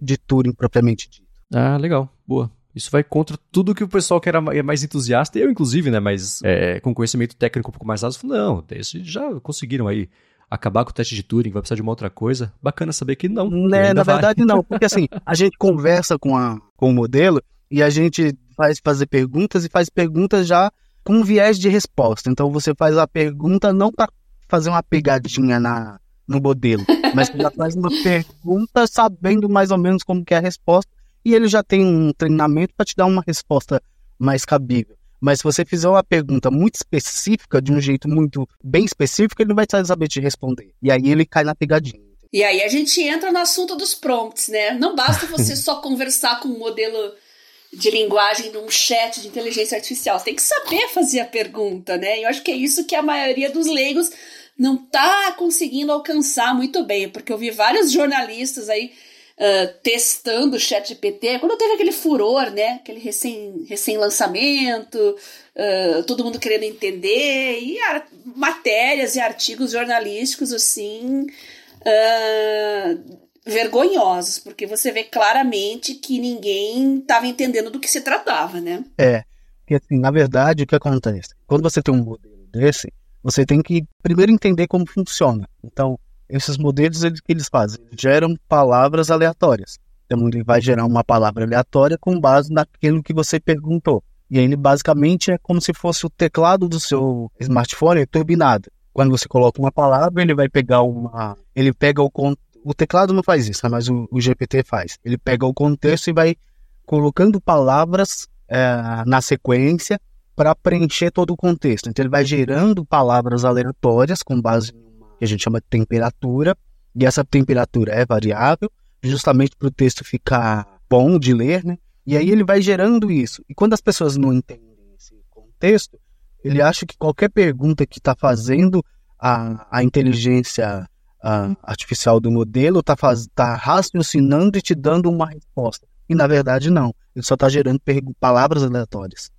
de Turing propriamente dito. Ah, legal. Boa. Isso vai contra tudo que o pessoal que era é mais entusiasta, eu inclusive, né, mas é, com conhecimento técnico um pouco mais falou, não, esse já conseguiram aí acabar com o teste de Turing, vai precisar de uma outra coisa. Bacana saber que não. Né, na vai. verdade não, porque assim, a gente conversa com, a, com o modelo e a gente faz fazer perguntas e faz perguntas já com viés de resposta. Então você faz a pergunta não para fazer uma pegadinha na, no modelo, mas já faz uma pergunta sabendo mais ou menos como que é a resposta e ele já tem um treinamento para te dar uma resposta mais cabível. Mas se você fizer uma pergunta muito específica, de um jeito muito bem específico, ele não vai saber te responder. E aí ele cai na pegadinha. E aí a gente entra no assunto dos prompts, né? Não basta você só conversar com um modelo de linguagem num chat de inteligência artificial. Você tem que saber fazer a pergunta, né? Eu acho que é isso que a maioria dos leigos não tá conseguindo alcançar muito bem, porque eu vi vários jornalistas aí uh, testando o chat GPT, quando teve aquele furor, né? Aquele recém, recém-lançamento, uh, todo mundo querendo entender, e matérias e artigos jornalísticos, assim, uh, vergonhosos, porque você vê claramente que ninguém estava entendendo do que se tratava, né? É, assim, na verdade, o que acontece? Quando você tem um modelo desse, você tem que primeiro entender como funciona. Então, esses modelos, eles, que eles fazem? Geram palavras aleatórias. Então, ele vai gerar uma palavra aleatória com base naquilo que você perguntou. E aí, ele basicamente é como se fosse o teclado do seu smartphone turbinado. Quando você coloca uma palavra, ele vai pegar uma. Ele pega o. O teclado não faz isso, né? mas o, o GPT faz. Ele pega o contexto e vai colocando palavras é, na sequência para preencher todo o contexto. Então, ele vai gerando palavras aleatórias com base que a gente chama de temperatura, e essa temperatura é variável, justamente para o texto ficar bom de ler, né? E aí ele vai gerando isso. E quando as pessoas não entendem esse contexto, ele acha que qualquer pergunta que está fazendo a, a inteligência a, artificial do modelo está tá raciocinando e te dando uma resposta. E na verdade não. Ele só está gerando palavras aleatórias.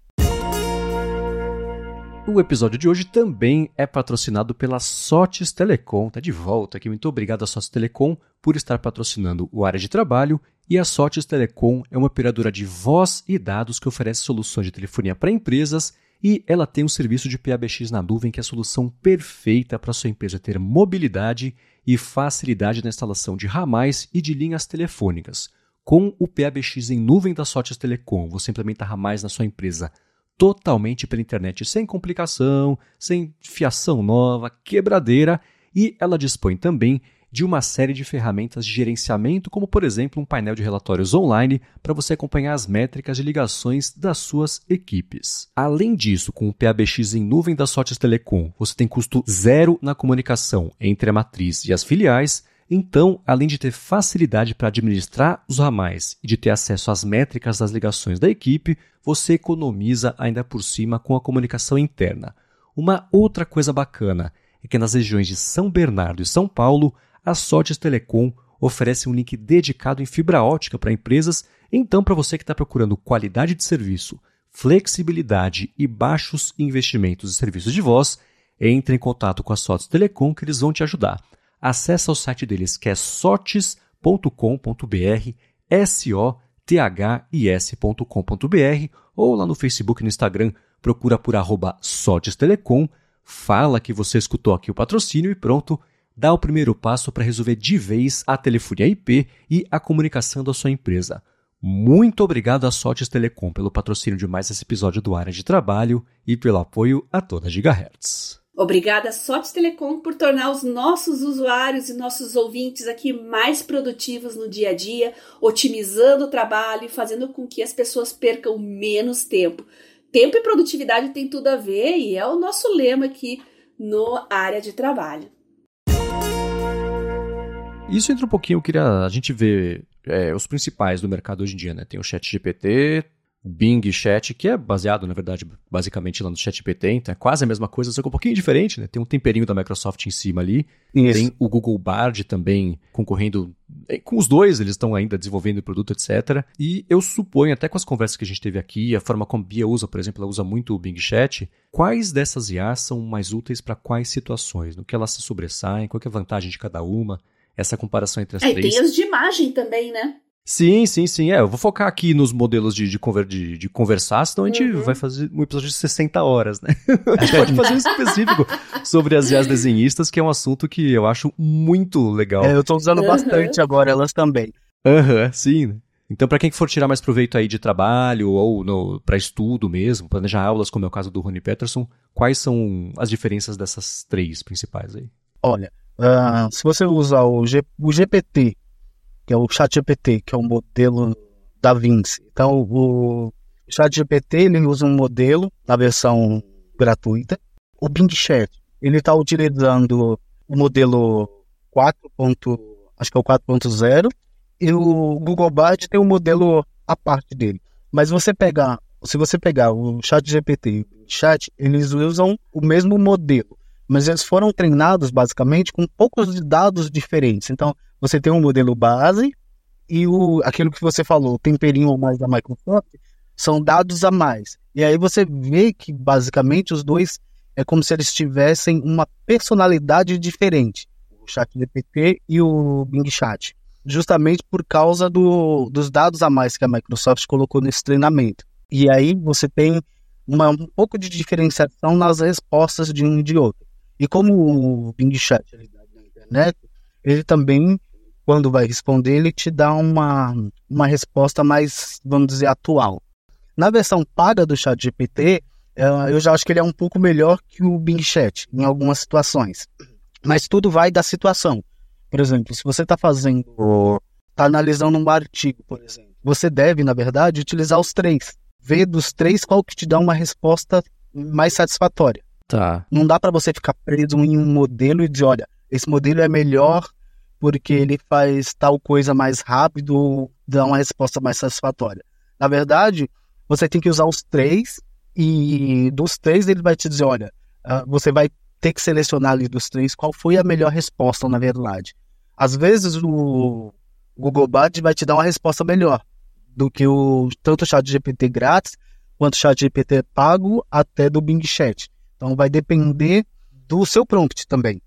O episódio de hoje também é patrocinado pela Sotes Telecom. Tá de volta aqui. Muito obrigado à Sotes Telecom por estar patrocinando o área de trabalho. E a Sotes Telecom é uma operadora de voz e dados que oferece soluções de telefonia para empresas e ela tem um serviço de PABX na nuvem que é a solução perfeita para sua empresa ter mobilidade e facilidade na instalação de ramais e de linhas telefônicas. Com o PABX em nuvem da Sotes Telecom, você implementa ramais na sua empresa totalmente pela internet, sem complicação, sem fiação nova, quebradeira, e ela dispõe também de uma série de ferramentas de gerenciamento, como por exemplo um painel de relatórios online para você acompanhar as métricas de ligações das suas equipes. Além disso, com o PABX em nuvem da Sotes Telecom, você tem custo zero na comunicação entre a matriz e as filiais então, além de ter facilidade para administrar os ramais e de ter acesso às métricas das ligações da equipe, você economiza ainda por cima com a comunicação interna. Uma outra coisa bacana é que nas regiões de São Bernardo e São Paulo, a Sotes Telecom oferece um link dedicado em fibra ótica para empresas. Então, para você que está procurando qualidade de serviço, flexibilidade e baixos investimentos em serviços de voz, entre em contato com a Sotes Telecom que eles vão te ajudar acesse o site deles que é sotes.com.br, S-O-T-H-I-S.com.br ou lá no Facebook e no Instagram procura por arroba Telecom, fala que você escutou aqui o patrocínio e pronto, dá o primeiro passo para resolver de vez a telefonia IP e a comunicação da sua empresa. Muito obrigado à Sotes Telecom pelo patrocínio de mais esse episódio do Área de Trabalho e pelo apoio a toda Gigahertz. Obrigada, Sotes Telecom, por tornar os nossos usuários e nossos ouvintes aqui mais produtivos no dia a dia, otimizando o trabalho e fazendo com que as pessoas percam menos tempo. Tempo e produtividade tem tudo a ver e é o nosso lema aqui no área de trabalho. Isso entra um pouquinho, eu queria a gente ver é, os principais do mercado hoje em dia, né? Tem o Chat GPT, Bing Chat, que é baseado, na verdade, basicamente lá no ChatGPT, então é quase a mesma coisa, só que um pouquinho diferente, né? Tem um temperinho da Microsoft em cima ali. Isso. Tem o Google Bard também concorrendo é, com os dois, eles estão ainda desenvolvendo o produto, etc. E eu suponho, até com as conversas que a gente teve aqui, a forma como a Bia usa, por exemplo, ela usa muito o Bing Chat, quais dessas IAs são mais úteis para quais situações? No que elas se sobressaem? Qual é a vantagem de cada uma? Essa comparação entre as é, três. Tem as de imagem também, né? Sim, sim, sim. É, eu vou focar aqui nos modelos de, de, conver, de, de conversar, senão a gente uhum. vai fazer um episódio de 60 horas, né? A gente pode fazer um específico sobre as IAs desenhistas, que é um assunto que eu acho muito legal. É, eu tô usando uhum. bastante agora, elas também. Aham, uhum, sim. Então, para quem for tirar mais proveito aí de trabalho ou para estudo mesmo, planejar aulas, como é o caso do Rony Peterson, quais são as diferenças dessas três principais aí? Olha, uh, se você usar o, G, o GPT, que é o ChatGPT, que é o modelo da Vinci, então o ChatGPT ele usa um modelo na versão gratuita. O Bing Chat ele está utilizando o modelo 4. acho que é o 4.0 e o Google Bard tem um modelo à parte dele. Mas você pegar, se você pegar o Chat GPT e o Chat, eles usam o mesmo modelo, mas eles foram treinados basicamente com poucos dados diferentes. Então, você tem um modelo base e o aquilo que você falou, temperinho ou mais da Microsoft, são dados a mais. E aí você vê que basicamente os dois é como se eles tivessem uma personalidade diferente, o Chat GPT e o Bing Chat justamente por causa do, dos dados a mais que a Microsoft colocou nesse treinamento. E aí você tem uma, um pouco de diferenciação nas respostas de um e de outro. E como o Bing Chat é na internet, ele também, quando vai responder, ele te dá uma, uma resposta mais, vamos dizer, atual. Na versão paga do Chat GPT, é, eu já acho que ele é um pouco melhor que o Bing Chat em algumas situações. Mas tudo vai da situação. Por exemplo, se você está fazendo, está analisando um artigo, por exemplo, você deve, na verdade, utilizar os três. Ver dos três qual que te dá uma resposta mais satisfatória. Tá. Não dá para você ficar preso em um modelo e dizer, olha, esse modelo é melhor porque ele faz tal coisa mais rápido, dá uma resposta mais satisfatória. Na verdade, você tem que usar os três e dos três ele vai te dizer, olha, ah, você vai ter que selecionar ali dos três qual foi a melhor resposta, na verdade. Às vezes o Google Bard vai te dar uma resposta melhor do que o tanto o chat GPT grátis quanto o chat GPT pago até do Bing Chat. Então vai depender do seu prompt também.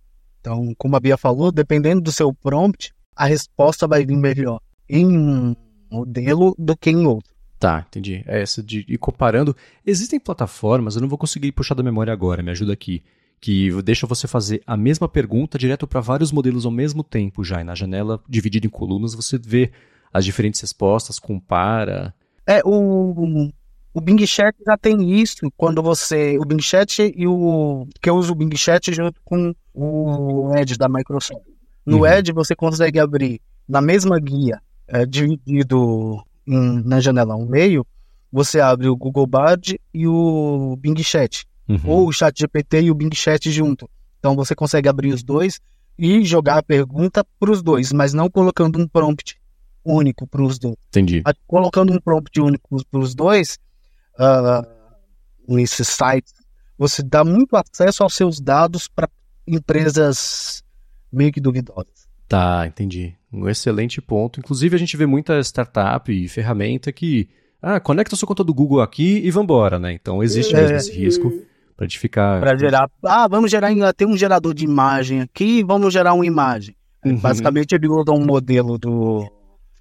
Então, como a Bia falou, dependendo do seu prompt, a resposta vai vir melhor em um modelo do que em outro. Tá, entendi. É essa de ir comparando. Existem plataformas, eu não vou conseguir puxar da memória agora, me ajuda aqui que deixa você fazer a mesma pergunta direto para vários modelos ao mesmo tempo já. E na janela, dividida em colunas, você vê as diferentes respostas, compara. É, o, o Bing Chat já tem isso quando você. O Bing Chat e o. que eu uso o Bing Chat junto com o Edge da Microsoft. No uhum. Edge você consegue abrir na mesma guia, é, dividido em, na janela ao meio, você abre o Google Bard e o Bing Chat uhum. ou o Chat GPT e o Bing Chat junto. Então você consegue abrir os dois e jogar a pergunta para os dois, mas não colocando um prompt único para os dois. Entendi. Colocando um prompt único para os dois, uh, nesse site, você dá muito acesso aos seus dados para empresas meio que duvidosas. Tá, entendi. Um excelente ponto. Inclusive, a gente vê muita startup e ferramenta que ah, conecta sua conta do Google aqui e vambora, né? Então existe é, mesmo esse risco. Pra gente ficar. Pra gerar. Ah, vamos gerar. Tem um gerador de imagem aqui, vamos gerar uma imagem. Uhum. Basicamente, ele usa um modelo do,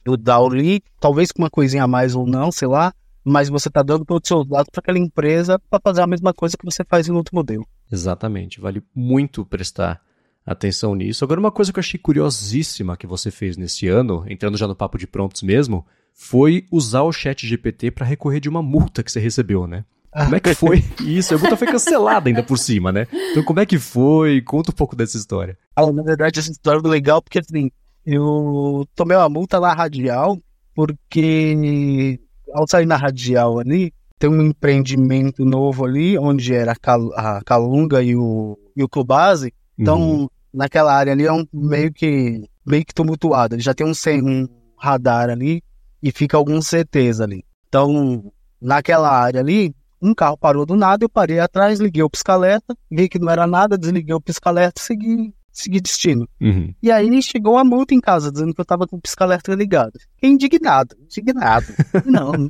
do Dali, talvez com uma coisinha a mais ou não, sei lá. Mas você está dando todos os seus dados para aquela empresa para fazer a mesma coisa que você faz em outro modelo. Exatamente. Vale muito prestar atenção nisso. Agora, uma coisa que eu achei curiosíssima que você fez nesse ano, entrando já no papo de prontos mesmo, foi usar o chat GPT para recorrer de uma multa que você recebeu, né? Como é que foi isso? A multa foi cancelada ainda por cima, né? Então como é que foi? Conta um pouco dessa história. Ah, na verdade, essa história foi legal porque assim, eu tomei uma multa na radial porque ao sair na radial ali, tem um empreendimento novo ali, onde era a Calunga e o, e o Cubase. Então, uhum. naquela área ali é um meio que meio que tumultuado. Ele já tem um, um radar ali e fica alguns CTs ali. Então, naquela área ali, um carro parou do nada, eu parei atrás, liguei o pisca-alerta, vi que não era nada, desliguei o pisca-alerta e segui, segui destino. Uhum. E aí chegou a multa em casa, dizendo que eu tava com o pisca-alerta ligado. Fiquei indignado, indignado. não,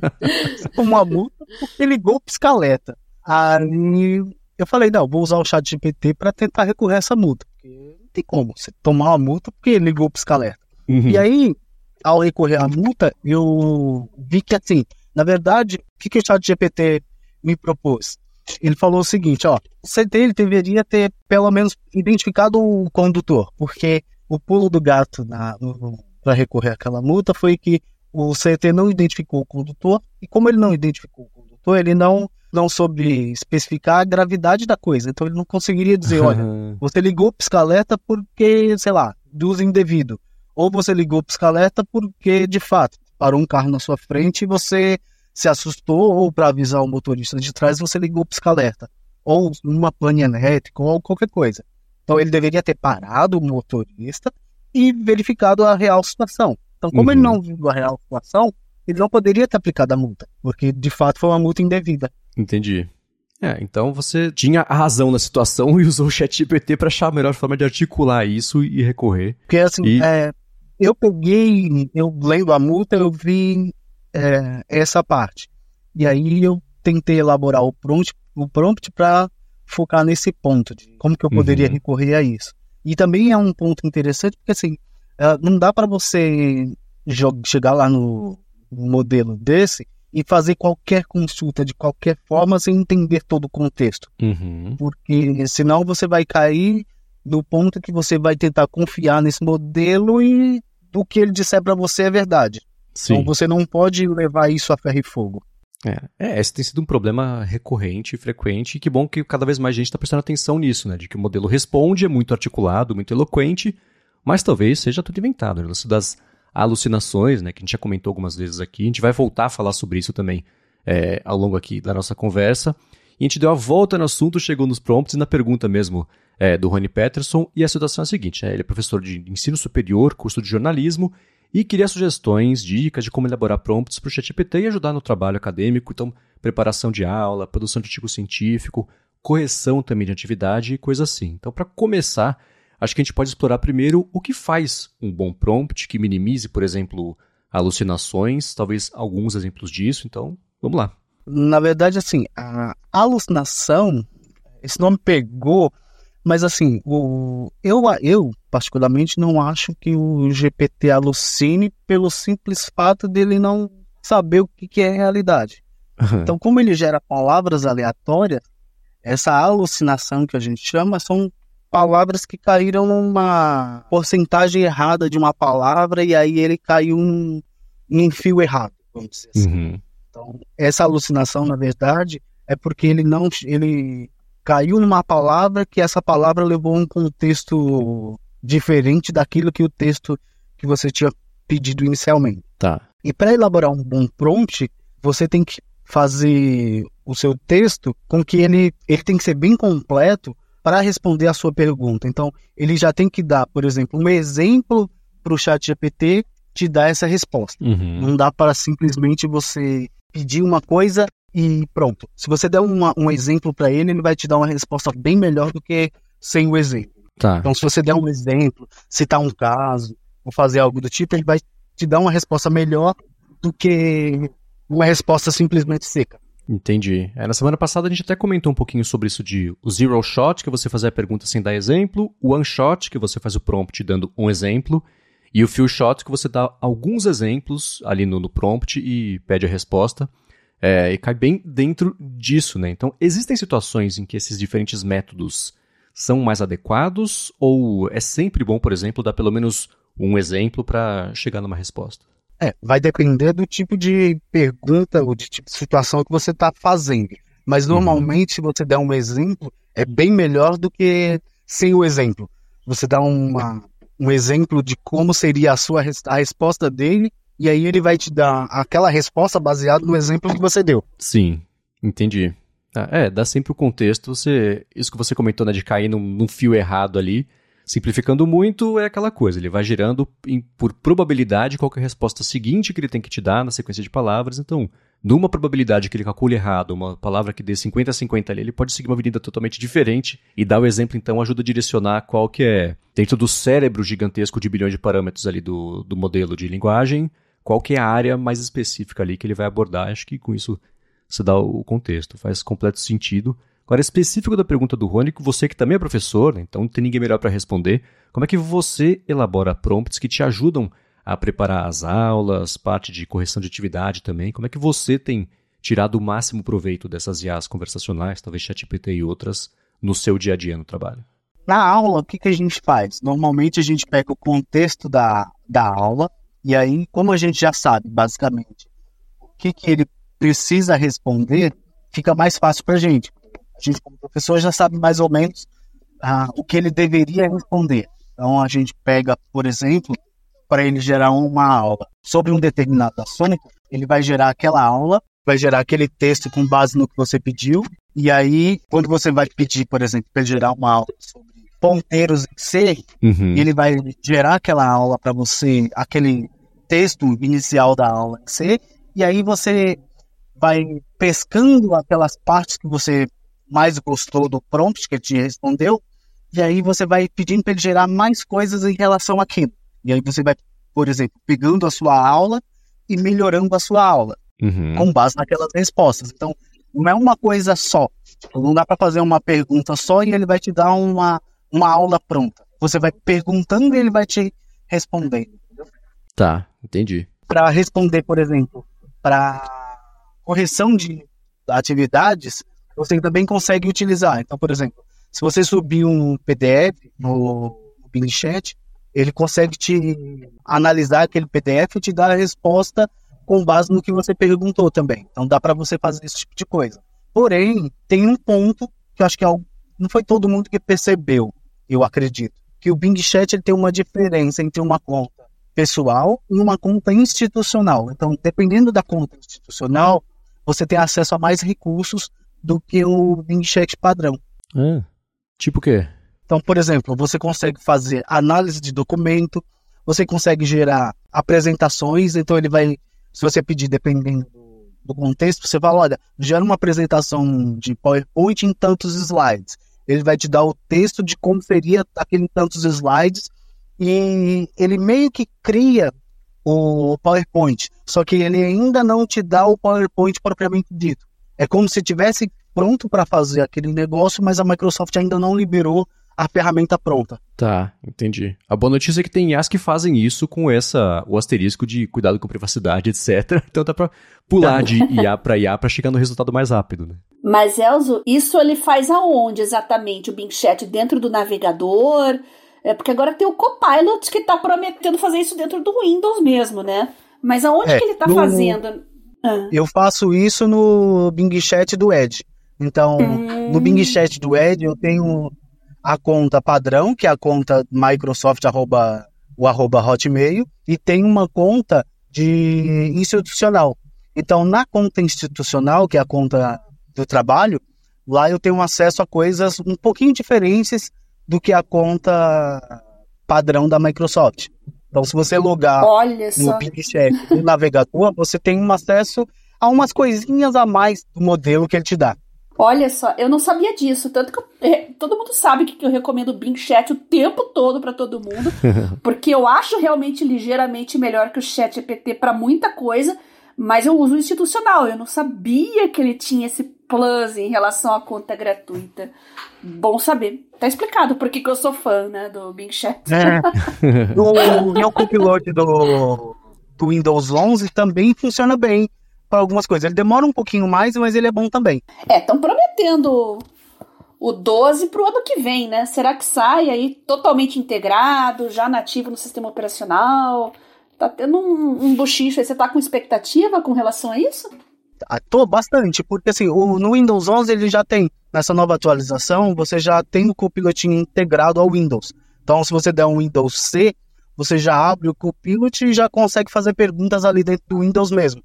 tomou a multa porque ligou o pisca-alerta. Aí eu falei, não, vou usar o chat GPT para tentar recorrer a essa multa. Porque não tem como você tomar uma multa porque ligou o pisca-alerta. Uhum. E aí ao recorrer à multa, eu vi que, assim, na verdade, o que, que o chat GPT me propôs? Ele falou o seguinte, ó, o CT ele deveria ter pelo menos identificado o condutor, porque o pulo do gato para recorrer àquela multa foi que o CT não identificou o condutor e como ele não identificou o condutor, ele não não soube especificar a gravidade da coisa. Então ele não conseguiria dizer, olha, você ligou o pisca-alerta porque, sei lá, do uso indevido. Ou você ligou o pisca-alerta porque, de fato, parou um carro na sua frente e você se assustou, ou para avisar o motorista de trás, você ligou o pisca-alerta. Ou numa pane elétrica, ou qualquer coisa. Então ele deveria ter parado o motorista e verificado a real situação. Então, como uhum. ele não viu a real situação, ele não poderia ter aplicado a multa, porque de fato foi uma multa indevida. Entendi. É, então você tinha a razão na situação e usou o ChatGPT para achar a melhor forma de articular isso e recorrer. Porque assim, e... é, eu peguei, eu lendo a multa, eu vi é, essa parte. E aí eu tentei elaborar o prompt, o prompt para focar nesse ponto de como que eu poderia uhum. recorrer a isso. E também é um ponto interessante porque assim, é, não dá para você chegar lá no modelo desse e fazer qualquer consulta de qualquer forma sem entender todo o contexto. Uhum. Porque senão você vai cair no ponto que você vai tentar confiar nesse modelo e o que ele disser para você é verdade. Sim. Então você não pode levar isso a ferro e fogo. É, é, esse tem sido um problema recorrente frequente, e que bom que cada vez mais gente está prestando atenção nisso, né? De que o modelo responde, é muito articulado, muito eloquente, mas talvez seja tudo inventado. Né? Isso das alucinações, né, que a gente já comentou algumas vezes aqui. A gente vai voltar a falar sobre isso também é, ao longo aqui da nossa conversa. E a gente deu a volta no assunto, chegou nos prompts e na pergunta mesmo é, do Rony Peterson. E a situação é a seguinte: né, ele é professor de ensino superior, curso de jornalismo, e queria sugestões, dicas de como elaborar prompts para o ChatGPT e ajudar no trabalho acadêmico. Então, preparação de aula, produção de artigo científico, correção também de atividade e coisa assim. Então, para começar, acho que a gente pode explorar primeiro o que faz um bom prompt que minimize, por exemplo, alucinações, talvez alguns exemplos disso. Então, vamos lá. Na verdade, assim, a alucinação, esse nome pegou, mas assim, o, eu, eu particularmente não acho que o GPT alucine pelo simples fato dele não saber o que, que é realidade. Então, como ele gera palavras aleatórias, essa alucinação que a gente chama são palavras que caíram numa porcentagem errada de uma palavra e aí ele caiu em, em fio errado, vamos dizer assim. Uhum. Então, essa alucinação, na verdade, é porque ele não ele caiu numa palavra que essa palavra levou a um contexto diferente daquilo que o texto que você tinha pedido inicialmente. Tá. E para elaborar um bom prompt, você tem que fazer o seu texto com que ele, ele tem que ser bem completo para responder a sua pergunta. Então, ele já tem que dar, por exemplo, um exemplo para o chat GPT te dar essa resposta. Uhum. Não dá para simplesmente você pedir uma coisa e pronto. Se você der uma, um exemplo para ele, ele vai te dar uma resposta bem melhor do que sem o exemplo. Tá. Então, se você der um exemplo, citar um caso, ou fazer algo do tipo, ele vai te dar uma resposta melhor do que uma resposta simplesmente seca. Entendi. É, na semana passada a gente até comentou um pouquinho sobre isso de o zero shot, que você faz a pergunta sem dar exemplo, o one shot, que você faz o prompt dando um exemplo, e o few shot, que você dá alguns exemplos ali no, no prompt e pede a resposta. É, e cai bem dentro disso, né? Então, existem situações em que esses diferentes métodos são mais adequados ou é sempre bom, por exemplo, dar pelo menos um exemplo para chegar numa resposta? É, vai depender do tipo de pergunta ou de tipo de situação que você está fazendo. Mas uhum. normalmente, uhum. você der um exemplo, é bem melhor do que sem o exemplo. Você dá uma, um exemplo de como seria a sua a resposta dele, e aí ele vai te dar aquela resposta baseada no exemplo que você deu. Sim, entendi. Ah, é, dá sempre o contexto. Você, isso que você comentou, né, de cair num, num fio errado ali Simplificando muito, é aquela coisa, ele vai gerando em, por probabilidade qual é a resposta seguinte que ele tem que te dar na sequência de palavras. Então, numa probabilidade que ele calcule errado, uma palavra que dê 50 a 50 ali, ele pode seguir uma avenida totalmente diferente e dar o exemplo, então, ajuda a direcionar qual que é, dentro do cérebro gigantesco de bilhões de parâmetros ali do, do modelo de linguagem, qual que é a área mais específica ali que ele vai abordar. Acho que com isso você dá o contexto, faz completo sentido. Agora, específico da pergunta do Rony, você que também é professor, né, então não tem ninguém melhor para responder, como é que você elabora prompts que te ajudam a preparar as aulas, parte de correção de atividade também. Como é que você tem tirado o máximo proveito dessas IAs conversacionais, talvez ChatGPT e outras, no seu dia a dia no trabalho? Na aula, o que, que a gente faz? Normalmente a gente pega o contexto da, da aula, e aí, como a gente já sabe, basicamente, o que, que ele precisa responder, fica mais fácil para a gente. A gente, como professor, já sabe mais ou menos ah, o que ele deveria responder. Então, a gente pega, por exemplo, para ele gerar uma aula sobre um determinado assunto, ele vai gerar aquela aula, vai gerar aquele texto com base no que você pediu, e aí, quando você vai pedir, por exemplo, para ele gerar uma aula sobre ponteiros em C, uhum. ele vai gerar aquela aula para você, aquele texto inicial da aula em C, e aí você vai pescando aquelas partes que você mais gostou do prompt que ele te respondeu, e aí você vai pedindo para ele gerar mais coisas em relação àquilo. E aí você vai, por exemplo, pegando a sua aula e melhorando a sua aula, uhum. com base naquelas respostas. Então, não é uma coisa só. Não dá para fazer uma pergunta só e ele vai te dar uma uma aula pronta. Você vai perguntando e ele vai te respondendo. Tá, entendi. Para responder, por exemplo, para correção de atividades, você também consegue utilizar. Então, por exemplo, se você subir um PDF no, Bing Chat, ele consegue te analisar aquele PDF e te dar a resposta com base no que você perguntou também. Então dá para você fazer esse tipo de coisa. Porém, tem um ponto que eu acho que é não foi todo mundo que percebeu eu acredito, que o Bing Chat ele tem uma diferença entre uma conta pessoal e uma conta institucional. Então, dependendo da conta institucional, você tem acesso a mais recursos do que o Bing Chat padrão. É. Tipo o quê? Então, por exemplo, você consegue fazer análise de documento, você consegue gerar apresentações, então ele vai, se você pedir, dependendo do contexto, você fala, olha, gera uma apresentação de PowerPoint em tantos slides ele vai te dar o texto de como seria aquele tantos slides e ele meio que cria o PowerPoint, só que ele ainda não te dá o PowerPoint propriamente dito. É como se tivesse pronto para fazer aquele negócio, mas a Microsoft ainda não liberou a ferramenta pronta. Tá, entendi. A boa notícia é que tem IAs que fazem isso com essa o asterisco de cuidado com privacidade, etc. Então dá para pular de IA para IA para chegar no resultado mais rápido, né? Mas Elzo, isso ele faz aonde exatamente o Bing Chat dentro do navegador? É porque agora tem o Copilot que está prometendo fazer isso dentro do Windows mesmo, né? Mas aonde é, que ele está fazendo? Ah. Eu faço isso no Bing Chat do Edge. Então, hum. no Bing Chat do Edge eu tenho a conta padrão, que é a conta Microsoft arroba, o arroba Hotmail, e tem uma conta de institucional. Então, na conta institucional, que é a conta do trabalho, lá eu tenho acesso a coisas um pouquinho diferentes do que a conta padrão da Microsoft. Então, se você logar no PingChat no navegador, você tem um acesso a umas coisinhas a mais do modelo que ele te dá. Olha só, eu não sabia disso, tanto que eu, é, todo mundo sabe que eu recomendo o Bing Chat o tempo todo para todo mundo, porque eu acho realmente ligeiramente melhor que o Chat GPT para muita coisa, mas eu uso o institucional. Eu não sabia que ele tinha esse plus em relação à conta gratuita. Bom saber. Tá explicado por que, eu sou fã, né, do Bing Chat. É. o meu copilot do, do Windows 11 também funciona bem para algumas coisas. Ele demora um pouquinho mais, mas ele é bom também. É, estão prometendo o 12 pro ano que vem, né? Será que sai aí totalmente integrado, já nativo no sistema operacional? Tá tendo um, um bochicho aí. Você tá com expectativa com relação a isso? Ah, tô bastante, porque assim, o, no Windows 11 ele já tem, nessa nova atualização, você já tem o Copilot integrado ao Windows. Então, se você der um Windows C, você já abre o Copilot e já consegue fazer perguntas ali dentro do Windows mesmo.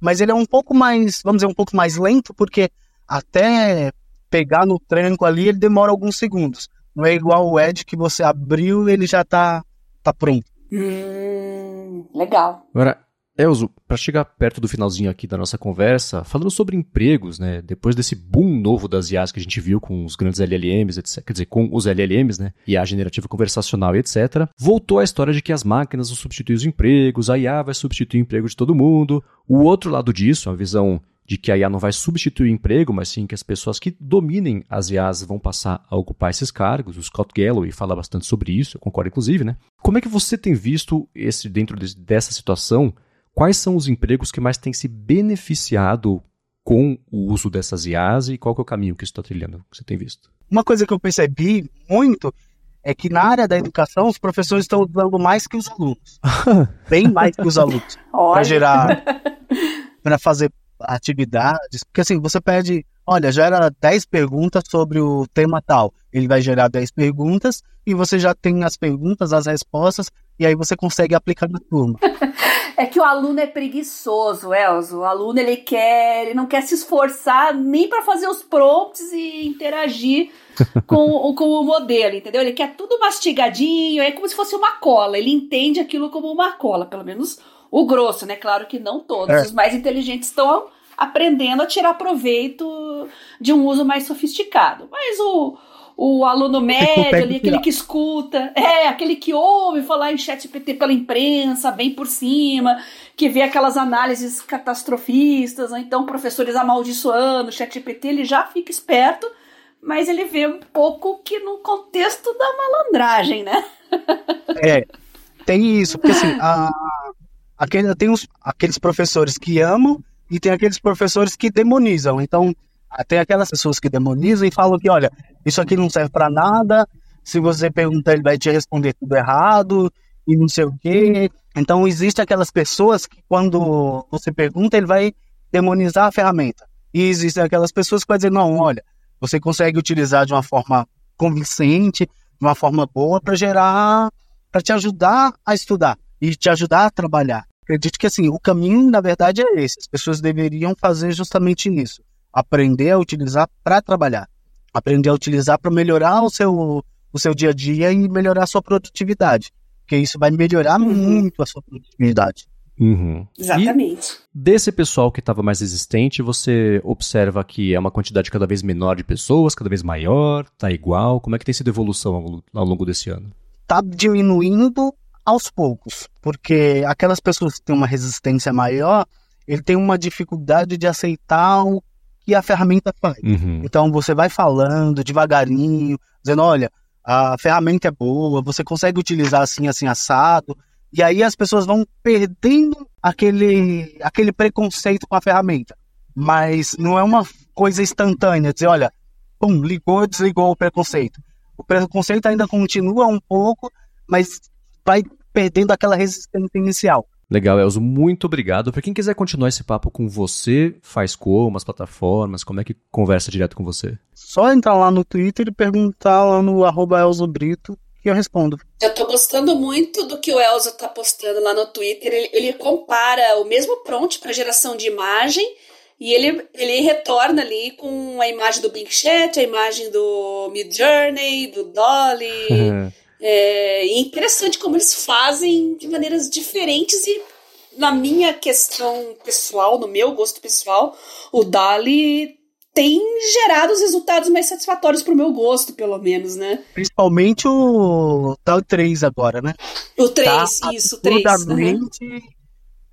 Mas ele é um pouco mais, vamos dizer, um pouco mais lento, porque até pegar no tranco ali, ele demora alguns segundos. Não é igual o Edge que você abriu ele já tá, tá pronto. Hum, legal. Agora, Elzo, para chegar perto do finalzinho aqui da nossa conversa, falando sobre empregos, né? Depois desse boom novo das IAs que a gente viu com os grandes LLMs, etc, quer dizer, com os LLMs, né? IA generativa conversacional e etc, voltou a história de que as máquinas vão substituir os empregos, a IA vai substituir o emprego de todo mundo. O outro lado disso, a visão de que a IA não vai substituir o emprego, mas sim que as pessoas que dominem as IAs vão passar a ocupar esses cargos. O Scott Galloway fala bastante sobre isso, eu concordo inclusive, né? Como é que você tem visto esse dentro de, dessa situação? Quais são os empregos que mais têm se beneficiado com o uso dessas IAs e qual é o caminho que isso está trilhando, que você tem visto? Uma coisa que eu percebi muito é que na área da educação os professores estão usando mais que os alunos. Bem mais que os alunos. para gerar. para fazer atividades. Porque assim, você pede, olha, gera 10 perguntas sobre o tema tal. Ele vai gerar 10 perguntas e você já tem as perguntas, as respostas, e aí você consegue aplicar na turma. É que o aluno é preguiçoso, Elzo. O aluno ele quer, ele não quer se esforçar nem para fazer os prompts e interagir com, com o modelo, entendeu? Ele quer tudo mastigadinho, é como se fosse uma cola. Ele entende aquilo como uma cola, pelo menos o grosso, né? Claro que não todos. É. Os mais inteligentes estão aprendendo a tirar proveito de um uso mais sofisticado. Mas o, o aluno médio ali, aquele que escuta, é, aquele que ouve falar em chat PT pela imprensa, bem por cima, que vê aquelas análises catastrofistas, ou então professores amaldiçoando o chat PT, ele já fica esperto, mas ele vê um pouco que no contexto da malandragem, né? É, tem isso, porque assim, a, aquele, tem os, aqueles professores que amam e tem aqueles professores que demonizam. Então, tem aquelas pessoas que demonizam e falam que, olha, isso aqui não serve para nada, se você perguntar, ele vai te responder tudo errado e não sei o quê. Então, existe aquelas pessoas que, quando você pergunta, ele vai demonizar a ferramenta. E existem aquelas pessoas que vão dizer, não, olha, você consegue utilizar de uma forma convincente, de uma forma boa para gerar, para te ajudar a estudar e te ajudar a trabalhar acredito que assim, o caminho, na verdade, é esse. As pessoas deveriam fazer justamente isso. Aprender a utilizar para trabalhar. Aprender a utilizar para melhorar o seu, o seu dia a dia e melhorar a sua produtividade. Porque isso vai melhorar uhum. muito a sua produtividade. Uhum. Exatamente. E desse pessoal que estava mais resistente, você observa que é uma quantidade cada vez menor de pessoas, cada vez maior, tá igual? Como é que tem sido a evolução ao, ao longo desse ano? Tá diminuindo aos poucos, porque aquelas pessoas que têm uma resistência maior, ele tem uma dificuldade de aceitar o que a ferramenta faz. Uhum. Então você vai falando devagarinho, dizendo, olha, a ferramenta é boa, você consegue utilizar assim, assim, assado, e aí as pessoas vão perdendo aquele, aquele preconceito com a ferramenta. Mas não é uma coisa instantânea, dizer, olha, pum, ligou, desligou o preconceito. O preconceito ainda continua um pouco, mas vai perdendo aquela resistência inicial. Legal, Elzo, muito obrigado. Para quem quiser continuar esse papo com você, faz como, as plataformas, como é que conversa direto com você? Só entrar lá no Twitter e perguntar lá no arroba Elzo Brito que eu respondo. Eu tô gostando muito do que o Elzo tá postando lá no Twitter. Ele, ele compara o mesmo prompt para geração de imagem e ele, ele retorna ali com a imagem do Blink Chat, a imagem do Mid Journey, do Dolly. É, interessante como eles fazem de maneiras diferentes e na minha questão pessoal, no meu gosto pessoal, o Dali tem gerado os resultados mais satisfatórios para o meu gosto, pelo menos, né? Principalmente o tal 3 agora, né? O 3, tá isso, o 3. Absolutamente uhum.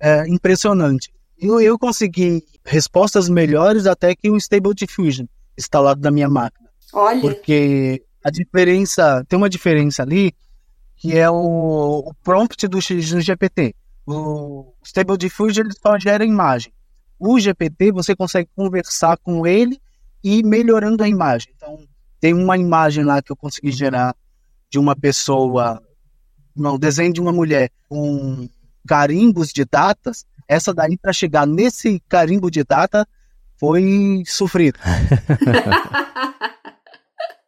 é, impressionante. Eu, eu consegui respostas melhores até que o Stable Diffusion instalado na minha máquina. Olha. Porque a diferença, tem uma diferença ali, que é o, o prompt do, do GPT. O Stable Diffusion ele só gera imagem. O GPT você consegue conversar com ele e melhorando a imagem. Então, tem uma imagem lá que eu consegui gerar de uma pessoa, não, desenho de uma mulher com carimbos de datas. Essa daí, para chegar nesse carimbo de data, foi sofrido.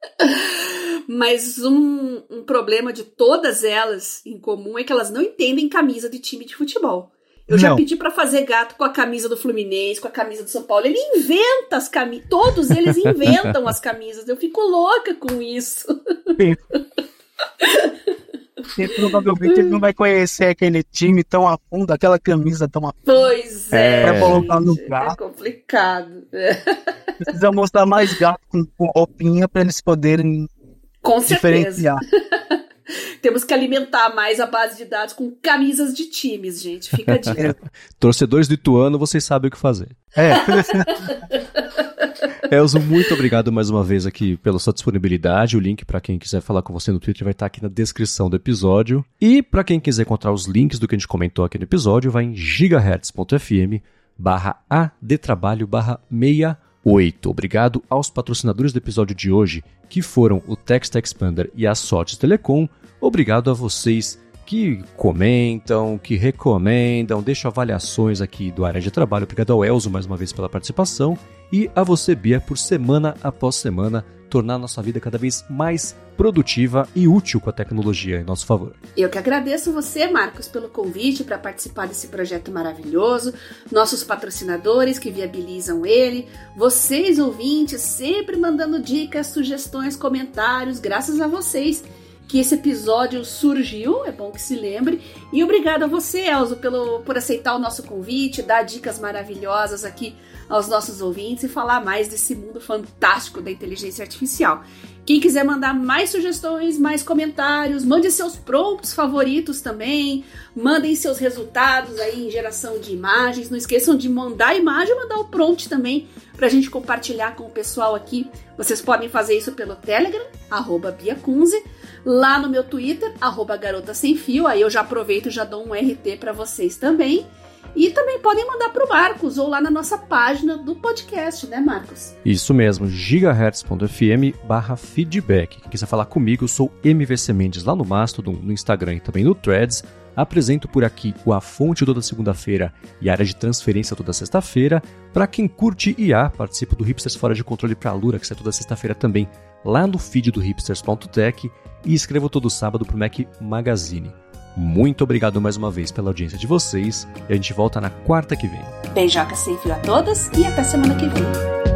Mas um, um, problema de todas elas em comum é que elas não entendem camisa de time de futebol. Eu não. já pedi para fazer gato com a camisa do Fluminense, com a camisa do São Paulo. Ele inventa as camisas. Todos eles inventam as camisas. Eu fico louca com isso. E provavelmente ele não vai conhecer aquele time tão a fundo, aquela camisa tão a fundo. Pois é. Pra colocar no é gato. É complicado. Precisa mostrar mais gato com, com roupinha para eles poderem com diferenciar. Temos que alimentar mais a base de dados com camisas de times, gente. Fica a dica. Torcedores do Ituano, vocês sabem o que fazer. É. Elzo, muito obrigado mais uma vez aqui pela sua disponibilidade. O link para quem quiser falar com você no Twitter vai estar aqui na descrição do episódio. E para quem quiser encontrar os links do que a gente comentou aqui no episódio, vai em gigahertz.fm barra adtrabalho barra 68. Obrigado aos patrocinadores do episódio de hoje, que foram o Text Expander e a Sotes Telecom. Obrigado a vocês que comentam, que recomendam, deixam avaliações aqui do área de trabalho. Obrigado ao Elzo mais uma vez pela participação. E a você, Bia, por semana após semana tornar nossa vida cada vez mais produtiva e útil com a tecnologia em nosso favor. Eu que agradeço você, Marcos, pelo convite para participar desse projeto maravilhoso, nossos patrocinadores que viabilizam ele, vocês ouvintes sempre mandando dicas, sugestões, comentários, graças a vocês que esse episódio surgiu, é bom que se lembre. E obrigado a você, Elzo, pelo, por aceitar o nosso convite, dar dicas maravilhosas aqui aos nossos ouvintes e falar mais desse mundo fantástico da inteligência artificial. Quem quiser mandar mais sugestões, mais comentários, mande seus prompts favoritos também, mandem seus resultados aí em geração de imagens. Não esqueçam de mandar a imagem e mandar o prompt também para a gente compartilhar com o pessoal aqui. Vocês podem fazer isso pelo Telegram, arroba Bia Kunze, lá no meu Twitter, arroba Garota Sem Fio. Aí eu já aproveito e já dou um RT para vocês também. E também podem mandar para o Marcos ou lá na nossa página do podcast, né, Marcos? Isso mesmo, gigahertz.fm barra feedback. Quem quiser falar comigo, eu sou MVC Mendes lá no Mastodon, no Instagram e também no Threads. Apresento por aqui o A Fonte toda segunda-feira e a área de transferência toda sexta-feira. Para quem curte IA, participo do Hipsters Fora de Controle para a Lura, que sai toda sexta-feira também lá no feed do hipsters.tech e escrevo todo sábado para o Mac Magazine. Muito obrigado mais uma vez pela audiência de vocês e a gente volta na quarta que vem. Beijoca sem fio a todas e até semana que vem.